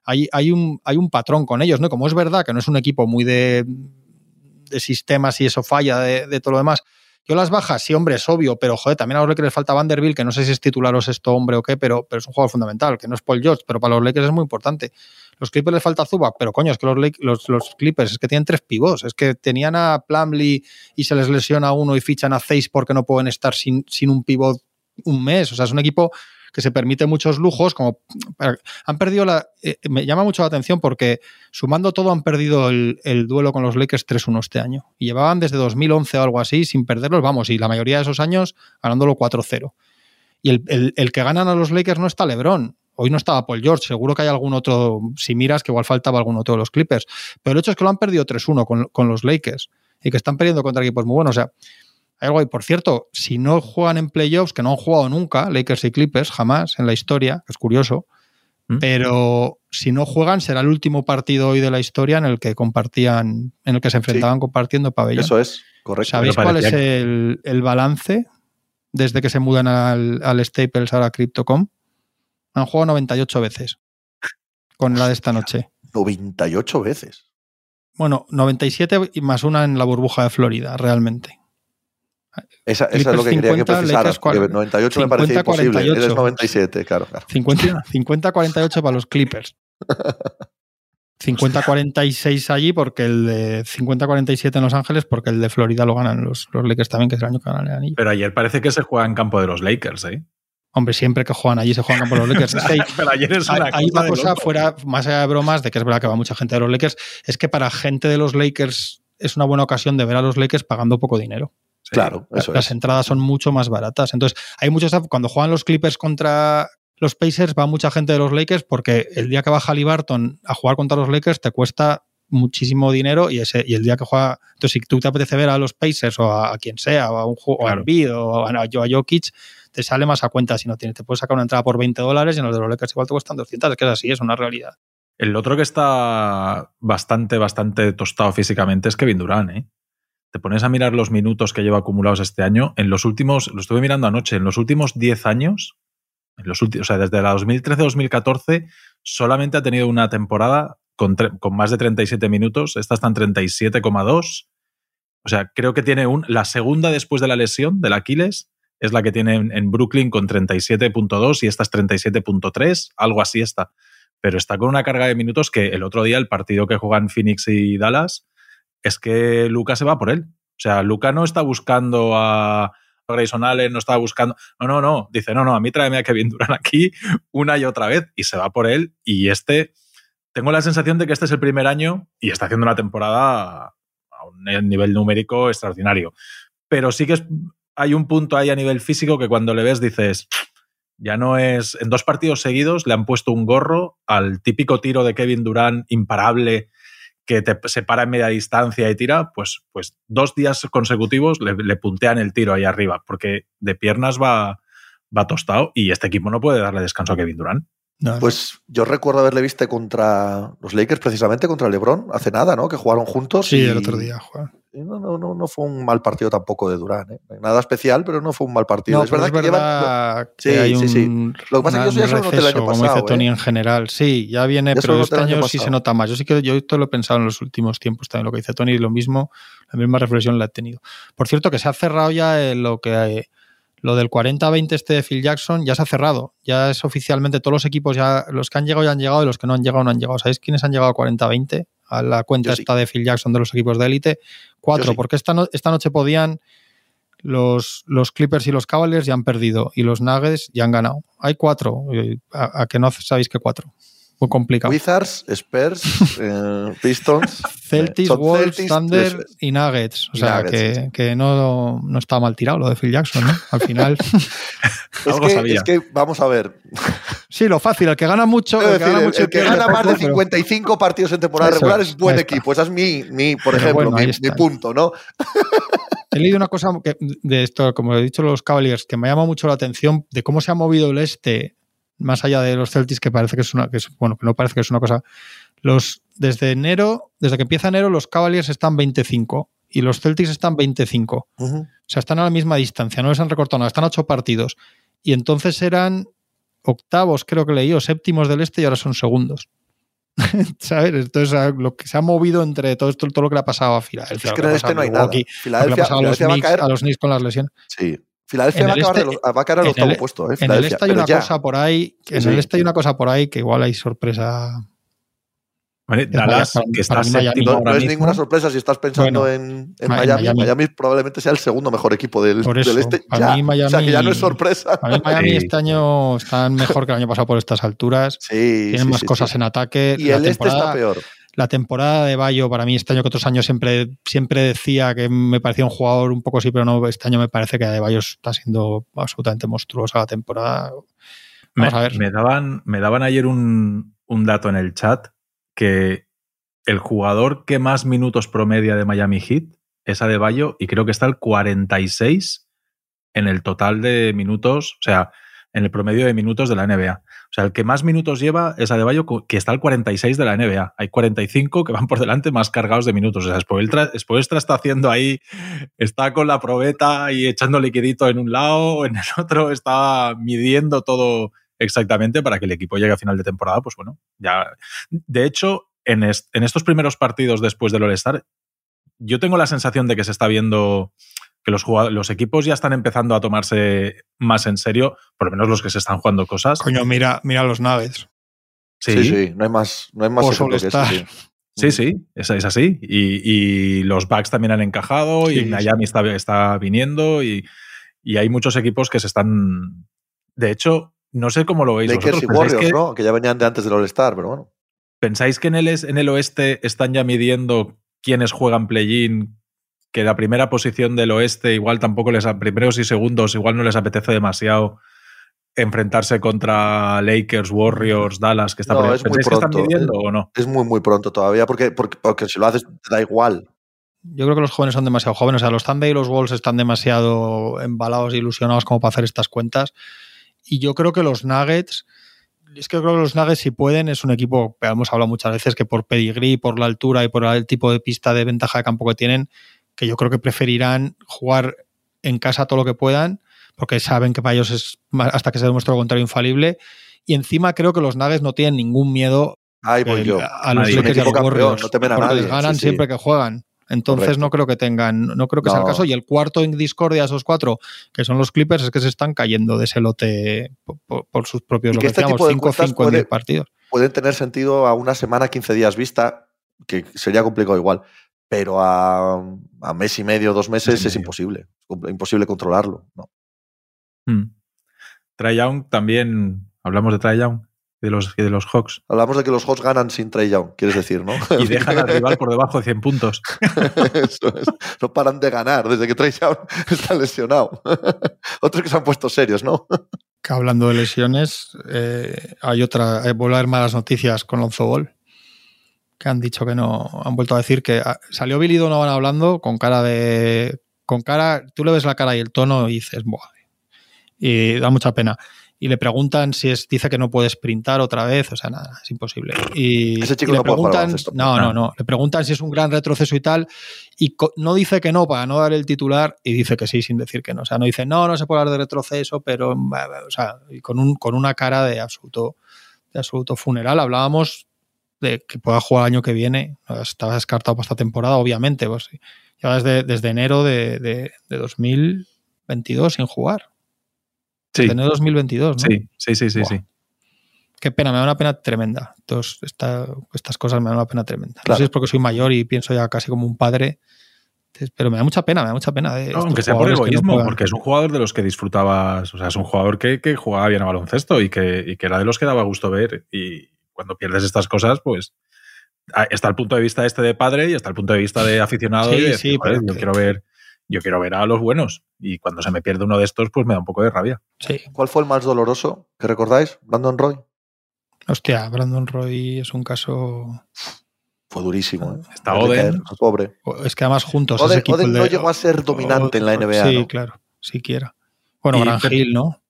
hay, hay, un, hay un patrón con ellos, ¿no? Como es verdad que no es un equipo muy de, de sistemas y eso falla de, de todo lo demás, yo las bajas, sí, hombre, es obvio, pero joder, también a los Lakers les falta Vanderbilt, que no sé si es titular o es esto hombre o qué, pero, pero es un jugador fundamental, que no es Paul George, pero para los Lakers es muy importante. los Clippers les falta Zubac, pero coño, es que los Clippers es que tienen tres pivots, es que tenían a Plumlee y se les lesiona uno y fichan a Zeiss porque no pueden estar sin, sin un pivot un mes. O sea, es un equipo que se permite muchos lujos, como han perdido la. eh, me llama mucho la atención porque sumando todo han perdido el, el duelo con los Lakers 3-1 este año. Y llevaban desde 2011 o algo así sin perderlos, vamos, y la mayoría de esos años ganándolo 4-0. Y el, el- que ganan a los Lakers no está LeBron. Hoy no estaba Paul George, seguro que hay algún otro, si miras, que igual faltaba algún otro de los Clippers. Pero el hecho es que lo han perdido 3-1 con, con los Lakers y que están perdiendo contra equipos muy buenos. O sea, algo ahí. Por cierto, si no juegan en playoffs, que no han jugado nunca, Lakers y Clippers, jamás en la historia, que es curioso, ¿Mm? pero si no juegan, será el último partido hoy de la historia en el que compartían, en el que se enfrentaban compartiendo pabellón. Eso es, correcto. ¿Sabéis cuál es el balance desde que se mudan al, al Staples ahora a Crypto.com? Han jugado 98 veces con la de esta noche. 98 veces. Bueno, 97 y más una en la burbuja de Florida, realmente. Esa, esa es lo que Clippers quería que 50, precisaras, Lakers porque 40, 98 me parecía 50, imposible. 48. Eres 97, claro, claro. 50 50-48 para los Clippers. 50-46 allí porque el de 50-47 en Los Ángeles porque el de Florida lo ganan los, los Lakers también, que es el año que ganan el anillo. Pero ayer parece que se juega en campo de los Lakers, ¿eh? Hombre, siempre que juegan allí se juegan por los Lakers. Es que hay, Pero ayer es hay- una hay cosa una de cosa fuera, más allá de bromas, de que es verdad que va mucha gente de los Lakers, es que para gente de los Lakers es una buena ocasión de ver a los Lakers pagando poco dinero. Sí. Claro, eso Las es. entradas son mucho más baratas. Entonces, hay muchos. Cuando juegan los Clippers contra los Pacers, va mucha gente de los Lakers porque el día que va Halliburton a jugar contra los Lakers te cuesta muchísimo dinero y ese y el día que juega entonces si tú te apetece ver a los Pacers o a, a quien sea o a un juego o a a, a Jokic te sale más a cuenta si no tienes te puedes sacar una entrada por 20 dólares y en los de los Lakers igual te cuestan 200 es que es así es una realidad El otro que está bastante, bastante tostado físicamente es Kevin Durant, ¿eh? Te pones a mirar los minutos que lleva acumulados este año. En los últimos, lo estuve mirando anoche, en los últimos 10 años, en los últimos, o sea, desde la 2013-2014, solamente ha tenido una temporada con, más de 37 minutos. Esta está en 37,2. O sea, creo que tiene un. La segunda después de la lesión del Aquiles es la que tiene en, en Brooklyn con 37.2 y esta es 37.3, algo así está pero está con una carga de minutos que el otro día, el partido que juegan Phoenix y Dallas, es que Luca se va por él. O sea, Luca no está buscando a Grayson Allen, no está buscando. No, no, no. Dice, no, no, a mí tráeme a Kevin Durant aquí una y otra vez y se va por él. Y este, tengo la sensación de que este es el primer año y está haciendo una temporada a un nivel numérico extraordinario. Pero sí que hay un punto ahí a nivel físico que cuando le ves dices, ya no es. En dos partidos seguidos le han puesto un gorro al típico tiro de Kevin Durant imparable que te separa en media distancia y tira. Pues, pues dos días consecutivos le, le puntean el tiro ahí arriba, porque de piernas va, va tostado y este equipo no puede darle descanso a Kevin Durant. No, Pues yo recuerdo haberle visto contra los Lakers, precisamente contra LeBron, hace nada, ¿no? Que jugaron juntos. sí y- el otro día Juan. No, no, no, no fue un mal partido tampoco de Durán, ¿eh? Nada especial, pero no fue un mal partido. No, es pero verdad que llevan- verdad que Sí, hay sí, un, sí. Lo que pasa es que yo ya noté el como dice Tony ¿eh? en general. Sí, ya viene, Ya pero este año año sí se nota más. Yo sí que yo esto lo he pensado en los últimos tiempos también, lo que dice Tony, lo mismo, la misma reflexión la he tenido. Por cierto, que se ha cerrado ya eh, lo que hay- lo del 40-20 este de Phil Jackson ya se ha cerrado. Ya es oficialmente todos los equipos, ya los que han llegado ya han llegado y los que no han llegado no han llegado. ¿Sabéis quiénes han llegado a 40-20? A la cuenta Yo sí. esta de Phil Jackson de los equipos de élite. Cuatro, Yo sí. porque esta, no- esta noche podían los, los Clippers y los Cavaliers ya han perdido y los Nuggets ya han ganado. Hay cuatro. eh, ¿A, a que no sabéis que cuatro? Muy complicado. Wizards, Spurs, eh, Pistons. Celtics, son Wolves, Celtics, Thunder y Nuggets. O sea, Nuggets, que, sí. que no, no está mal tirado lo de Phil Jackson, ¿no? Al final. Es Algo que, sabía. es que, vamos a ver. Sí, lo fácil, el que gana mucho. El que gana, el, mucho el que pierde gana más de pero- 55 partidos en temporada Eso regular es, buen equipo. Esa es mi, mi por Pero ejemplo, bueno, mi, punto, ¿no? He leído una cosa que- de esto, como he dicho los Cavaliers, que me llama mucho la atención de cómo se ha movido el este, más allá de los Celtics, que parece que es una, que es, bueno, que no parece que es una cosa. Los, desde enero, desde que empieza enero, los Cavaliers están 25 y los Celtics están 25. Ujú. O sea, están a la misma distancia, no les han recortado nada, están a ocho partidos. Y entonces eran octavos, creo que leí, o séptimos del este y ahora son segundos. ¿Sabes? Entonces, a- lo que se ha movido entre todo esto, todo lo que le ha pasado a Filadelfia. Es que en el este no hay nada. Filadelfia, a los, Filadelfia va a Knicks, caer. a los Knicks con las lesiones. Sí. Filadelfia va a, este- los- va a caer al octavo el- puesto, ¿eh? En el este hay una ya. cosa por ahí, en sí. el este hay una cosa por ahí que igual hay sorpresa Vale, Dallas, para- que está Miami séptimo No, es ninguna sorpresa si estás pensando Bueno, en, Miami. Miami. Miami. probablemente sea el segundo mejor equipo del, Por eso, del este. ya. mí O sea, que ya no es Miami- sorpresa. Para mí Miami Sí. este año están mejor que el año pasado por estas alturas. Sí, Tienen sí, más cosas en ataque. Y la, el este está peor. la temporada de Bayo, para mí, este año que otros años siempre, siempre decía que me parecía un jugador un poco sí, pero no. Este año me parece que de Bayo está siendo absolutamente monstruosa la temporada. Me, Vamos a ver. me daban, me daban ayer un, un dato en el chat que el jugador que más minutos promedia de Miami Heat es Adebayo y creo que está el 46 en el total de minutos, o sea, en el promedio de minutos de la NBA. O sea, el que más minutos lleva es Adebayo, que está al 46 de la NBA. Hay 45 que van por delante más cargados de minutos. O sea, Spoelstra, está haciendo ahí, está con la probeta y echando liquidito en un lado, en el otro está midiendo todo exactamente para que el equipo llegue a final de temporada. Pues bueno, ya. De hecho, en, est en estos primeros partidos después del All-Star, yo tengo la sensación de que se está viendo que los, los equipos ya están empezando a tomarse más en serio, por lo menos los que se están jugando cosas. Coño, mira, mira los Nuggets. Sí, sí, no hay más, no hay más que eso, sí. Sí, sí, es, es así. Y, y los Bucks también han encajado Sí, y Miami está, está viniendo y, y hay muchos equipos que se están... De hecho, no sé cómo lo veis. Lakers y ¿Vosotros pensáis Warriors, que, ¿no? Que ya venían de antes del All-Star, pero bueno. ¿Pensáis que en el, es- en el oeste están ya midiendo quiénes juegan play-in? Que la primera posición del oeste igual tampoco les... Primeros y segundos igual no les apetece demasiado enfrentarse contra Lakers, Warriors, Dallas, que está No, es muy ¿Pensáis que están pronto. midiendo o no? Es muy, muy pronto todavía, porque, porque, porque si lo haces, te da igual. Yo creo que los jóvenes son demasiado jóvenes. O sea, los Thunder y los Wolves están demasiado embalados e ilusionados como para hacer estas cuentas. Y yo creo que los Nuggets, es que creo que los Nuggets, si pueden, es un equipo, hemos hablado muchas veces, que por pedigrí, por la altura y por el tipo de pista de ventaja de campo que tienen, que yo creo que preferirán jugar en casa todo lo que puedan, porque saben que para ellos es hasta que se demuestre lo contrario infalible. Y encima creo que los Nuggets no tienen ningún miedo Ahí voy el- yo. a los. Lakers y a los campeón, Warriors. no temen a porque nadie, les ganan sí, sí. siempre que juegan. Entonces Correcto. no creo que tengan, no creo que sea el caso. Y el cuarto en discordia, esos cuatro, que son los Clippers, es que se están cayendo de ese lote por, por- por sus propios, Y lo que este decíamos, tipo de 5-5 cuentas en puede- 10 partidos. Pueden tener sentido a una semana, 15 días vista, que sería complicado igual. Pero a, a mes y medio, dos meses Mes es medio. imposible. Imposible controlarlo. ¿no? Hmm. Young también, hablamos de Trae Young y de los, de los Hawks. Hablamos de que los Hawks ganan sin Trey Young, quieres decir, ¿no? Y dejan al rival por debajo de 100 puntos. Eso es. No paran de ganar desde que Trey Young está lesionado. Otros que se han puesto serios, ¿no? Que hablando de lesiones, eh, hay otra, eh, vuelve a haber malas noticias con Lonzo Ball, que han dicho que no, han vuelto a decir que ah, salió Billy Donovan hablando con cara de, con cara, tú le ves la cara y el tono y dices, Buah, y da mucha pena. Y le preguntan si es, dice que no puede sprintar otra vez, o sea, nada, es imposible. Y, Ese chico y le no puede jugar preguntan, baloncesto. no, No. no, le preguntan si es un gran retroceso y tal, y no dice que no para no dar el titular y dice que sí sin decir que no. O sea, no dice no, no se puede hablar de retroceso, pero o sea, y con, un, con una cara de absoluto, de absoluto funeral. Hablábamos de que pueda jugar el año que viene. Estaba descartado para esta temporada, obviamente. Pues, sí. ya desde, desde enero de, de, de 2022 sin jugar. Sí, Desde enero de 2022, ¿no? sí, sí, sí, sí. Qué pena, me da una pena tremenda. Entonces, esta- estas cosas me dan una pena tremenda. No Claro. sé si es porque soy mayor y pienso ya casi como un padre, pero me da mucha pena, me da mucha pena. De estos Aunque sea por no egoísmo, porque es un jugador de los que disfrutabas, o sea, es un jugador que, que jugaba bien a baloncesto y que, y que era de los que daba gusto ver. Y cuando pierdes estas cosas, pues está el punto de vista este de padre y está el punto de vista de aficionado. Sí, y de, sí, "Joder, pero yo quiero ver, yo quiero ver a los buenos. Y cuando se me pierde uno de estos, pues me da un poco de rabia. Sí. ¿Cuál fue el más doloroso que recordáis? ¿Brandon Roy? Hostia, Brandon Roy es un caso. Fue durísimo. ¿eh? Está Oden. caer, Pobre. Es que además juntos. Oden, ese equipo Oden el de- no llegó a ser dominante en la NBA. Sí, ¿no? claro, siquiera. Bueno, Y- Gran Hill, ¿no?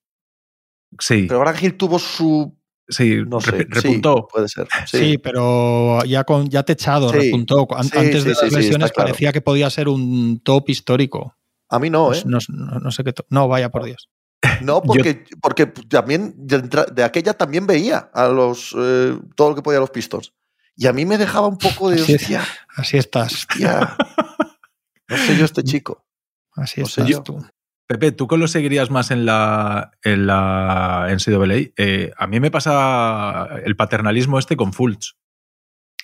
Sí, Pero Grant Hill tuvo su. Sí, No sé. rep- sí, repuntó. puede ser. Sí, Sí. pero ya con ya techado, Sí. repuntó. An- Sí, Antes sí, de las sí, lesiones claro. parecía que podía ser un top histórico. A mí no, ¿eh? No, no- no sé qué. No, vaya por Dios. No, porque, porque también de, de aquella también veía a los eh, todo lo que podía los Pistons. Y a mí me dejaba un poco de Así es. hostia, Así estás. hostia. No sé yo este chico. Así No sé estás yo. tú. Pepe, ¿tú que lo seguirías más en la, en la NCAA? Eh, a mí me pasa el paternalismo este con Fultz.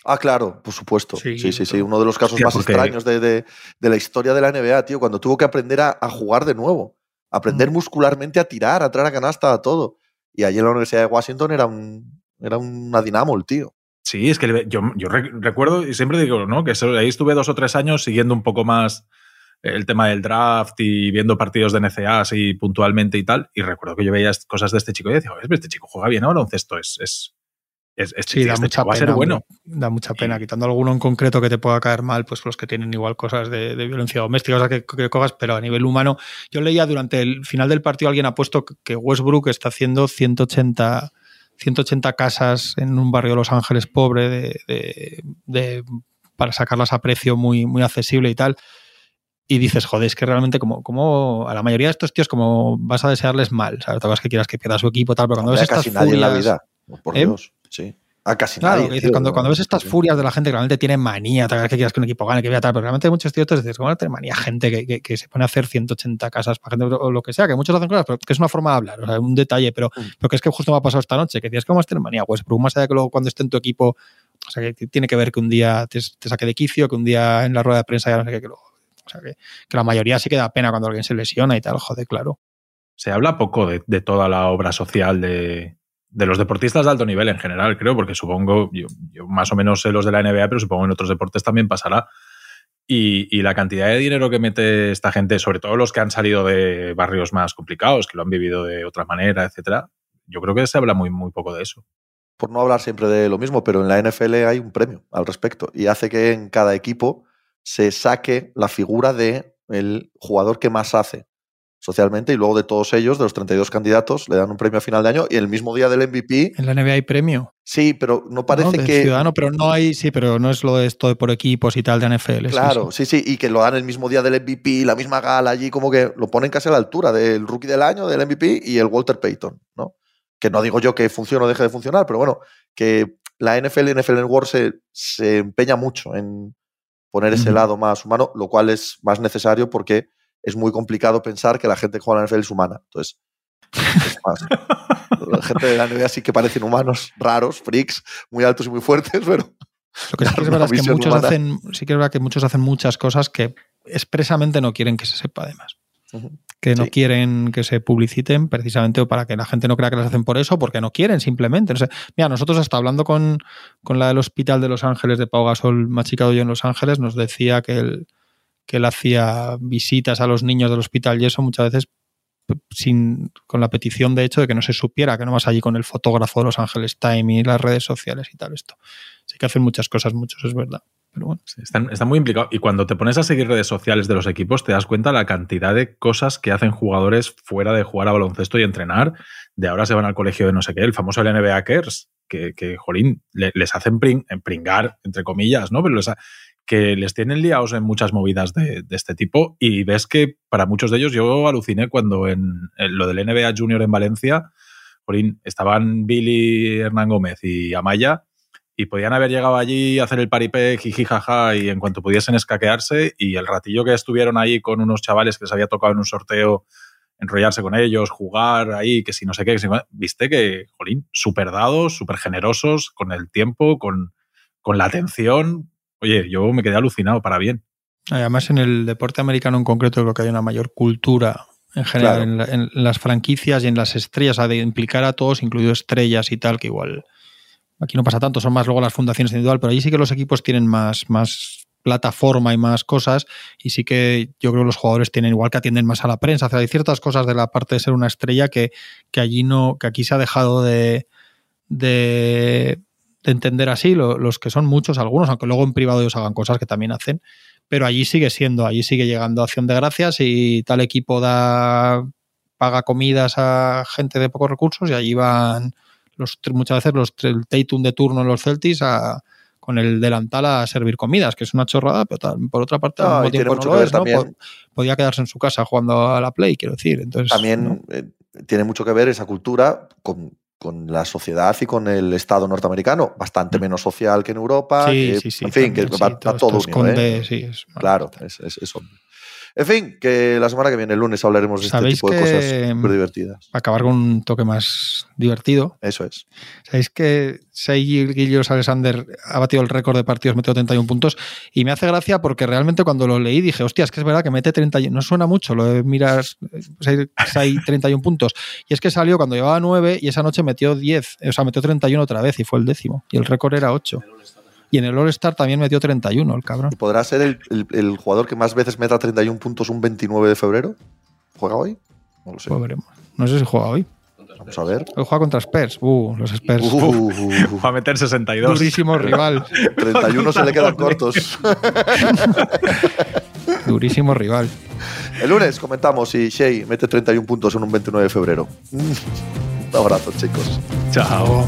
Ah, claro, por supuesto. Sí, Sí, sí, Uno de los casos Hostia, más porque- extraños de, de- de la historia de la NBA, tío, cuando tuvo que aprender a, a jugar de nuevo. Aprender Mm. muscularmente a tirar, a traer a canasta, a todo. Y allí en la Universidad de Washington era, un, era una dinamo el tío. Sí, es que le- yo, yo re- recuerdo y siempre digo, ¿no? Que ahí estuve dos o tres años siguiendo un poco más el tema del draft y viendo partidos de NCA así puntualmente y tal. Y recuerdo que yo veía cosas de este chico y decía, "Joder, este chico juega bien a baloncesto, es. es, es, es- Sí, da este mucha chico va a ser pena. bueno. Da mucha pena. Y- Quitando alguno en concreto que te pueda caer mal, pues los que tienen igual cosas de, de violencia doméstica, o sea, que, que cojas, pero a nivel humano. Yo leía durante el final del partido, alguien ha puesto que Westbrook está haciendo 180, 180 casas en un barrio de Los Ángeles pobre de- de- para sacarlas a precio muy, muy accesible y tal. Y dices, joder, es que realmente como, como a la mayoría de estos tíos como vas a desearles mal, ¿sabes? Vas que quieras que pierda su equipo, tal, pero cuando ves a estas casi nadie en la furias- vida. Por ¿Eh? Dios. Sí. A casi Claro, nadie. dices, tío, cuando, no, cuando ves estas furias de la gente que realmente tiene manía, tal, que quieras que un equipo gane, que vea tal, pero realmente hay muchos tíos que dices, ¿cómo no tiene manía gente que, que- que se pone a hacer 180 casas para gente o lo que sea? Que muchos hacen cosas, pero que es una forma de hablar, o sea, un detalle, pero, Mm. pero que es que justo me ha pasado esta noche, que decías, ¿cómo vas a tener manía? Pues, pero más allá de que luego cuando esté en tu equipo, o sea, que tiene que ver que un día te, te saque de quicio, que un día en la rueda de prensa ya no sé qué, que luego. Sea, que, que la mayoría sí que da pena cuando alguien se lesiona y tal, joder, claro. Se habla poco de, de toda la obra social de, de los deportistas de alto nivel en general, creo, porque supongo, yo, yo más o menos sé los de la NBA, pero supongo en otros deportes también pasará. Y, y la cantidad de dinero que mete esta gente, sobre todo los que han salido de barrios más complicados, que lo han vivido de otra manera, etcétera, yo creo que se habla muy, muy poco de eso. por no hablar siempre de lo mismo, pero en la NFL hay un premio al respecto y hace que en cada equipo se saque la figura de el jugador que más hace socialmente y luego de todos ellos, de los 32 candidatos, le dan un premio a final de año y el mismo día del MVP, En la NBA hay premio. sí, pero no parece ¿no? Que... Ciudadano, pero no hay, sí, pero no es lo de esto de por equipos y tal de NFL. Claro, sí. sí, sí, y que lo dan el mismo día del MVP, la misma gala allí, como que lo ponen casi a la altura del rookie del año, del MVP y el Walter Payton, ¿no? Que no digo yo que funcione o deje de funcionar, pero bueno, que la NFL y NFL Network se, se empeña mucho en poner ese lado más humano, lo cual es más necesario porque es muy complicado pensar que la gente que juega la NFL es humana. Entonces, es más. la gente de la NBA sí que parecen humanos, raros, freaks, muy altos y muy fuertes, pero Lo que sí que es verdad es que muchos humana. hacen, sí que es verdad que muchos hacen muchas cosas que expresamente no quieren que se sepa además. Ujú. Que no Sí. quieren que se publiciten precisamente o para que la gente no crea que las hacen por eso, porque no quieren simplemente. No sé. Mira, nosotros hasta hablando con, con la del Hospital de Los Ángeles de Pau Gasol, machicado yo en Los Ángeles, nos decía que él, que él hacía visitas a los niños del hospital y eso muchas veces sin, con la petición de hecho de que no se supiera, que no vas allí con el fotógrafo de Los Ángeles Time y las redes sociales y tal esto. Sí que hacen muchas cosas, muchos, es verdad. Pero bueno. Sí, Están, están muy implicados. Y cuando te pones a seguir redes sociales de los equipos, te das cuenta la cantidad de cosas que hacen jugadores fuera de jugar a baloncesto y entrenar. De ahora se van al colegio de no sé qué, el famoso NBA Kers, que, que jolín, le- les hacen pring- en pringar, entre comillas, ¿no? Pero les ha- que les tienen liados en muchas movidas de, de este tipo. Y ves que para muchos de ellos, yo aluciné cuando en, en lo del NBA Junior en Valencia, jolín, estaban Billy, Hernán Gómez y Amaya y podían haber llegado allí a hacer el paripé, jiji, jaja, y en cuanto pudiesen escaquearse, y el ratillo que estuvieron ahí con unos chavales que les había tocado en un sorteo, enrollarse con ellos, jugar ahí, que si no sé qué, que si no- viste que, jolín, súper dados, súper generosos con el tiempo, con, con la atención. Oye, yo me quedé alucinado para bien. Además, en el deporte americano en concreto, creo que hay una mayor cultura en general Claro. en, la- en las franquicias y en las estrellas, o sea, de implicar a todos, incluido estrellas y tal, que igual aquí no pasa tanto, son más luego las fundaciones individual, pero allí sí que los equipos tienen más, más plataforma y más cosas, y sí que yo creo que los jugadores tienen igual que atienden más a la prensa, o sea, hay ciertas cosas de la parte de ser una estrella que, que allí no, que aquí se ha dejado de, de, de entender así, lo- los que son muchos, algunos, aunque luego en privado ellos hagan cosas que también hacen, pero allí sigue siendo, allí sigue llegando acción de gracias y tal equipo da paga comidas a gente de pocos recursos y allí van los muchas veces los el Tatum de turno en los Celtics a, con el delantal a servir comidas, que es una chorrada, pero tal- por otra parte Podía quedarse en su casa jugando a la Play, quiero decir. Entonces, también eh, tiene mucho que ver esa cultura con, con la sociedad y con el Estado norteamericano, bastante menos social que en Europa. Sí, que, sí, sí, en fin, que también, va, todo todo unido, esconde, ¿eh? es- Claro, es, es, es obvio. En fin, que la semana que viene, el lunes, hablaremos de este ¿Sabéis tipo de cosas muy divertidas. Para acabar con un toque más divertido, Eso es. ¿sabéis que Shai Gillios Alexander ha batido el récord de partidos, metió 31 puntos? Y me hace gracia porque realmente cuando lo leí dije, hostia, es que es verdad que mete 31, no suena mucho lo de mirar Shai 31 puntos. Y es que salió cuando llevaba 9 y esa noche metió 10, o sea, metió 31 otra vez y fue el décimo. Y el récord era 8. Y en el All-Star también metió 31, el cabrón. ¿Y podrá ser el, el- el jugador que más veces meta 31 puntos un 29 de febrero? ¿Juega hoy? No lo sé. Pues veremos. No sé si juega hoy. Vamos a ver. Hoy juega contra Spurs. Uh, los Spurs. Uh, Va a meter 62. Durísimo rival. 31 se le quedan cortos. Durísimo rival. El lunes comentamos si Shea mete 31 puntos en un 29 de febrero. Un abrazo, chicos. Chao.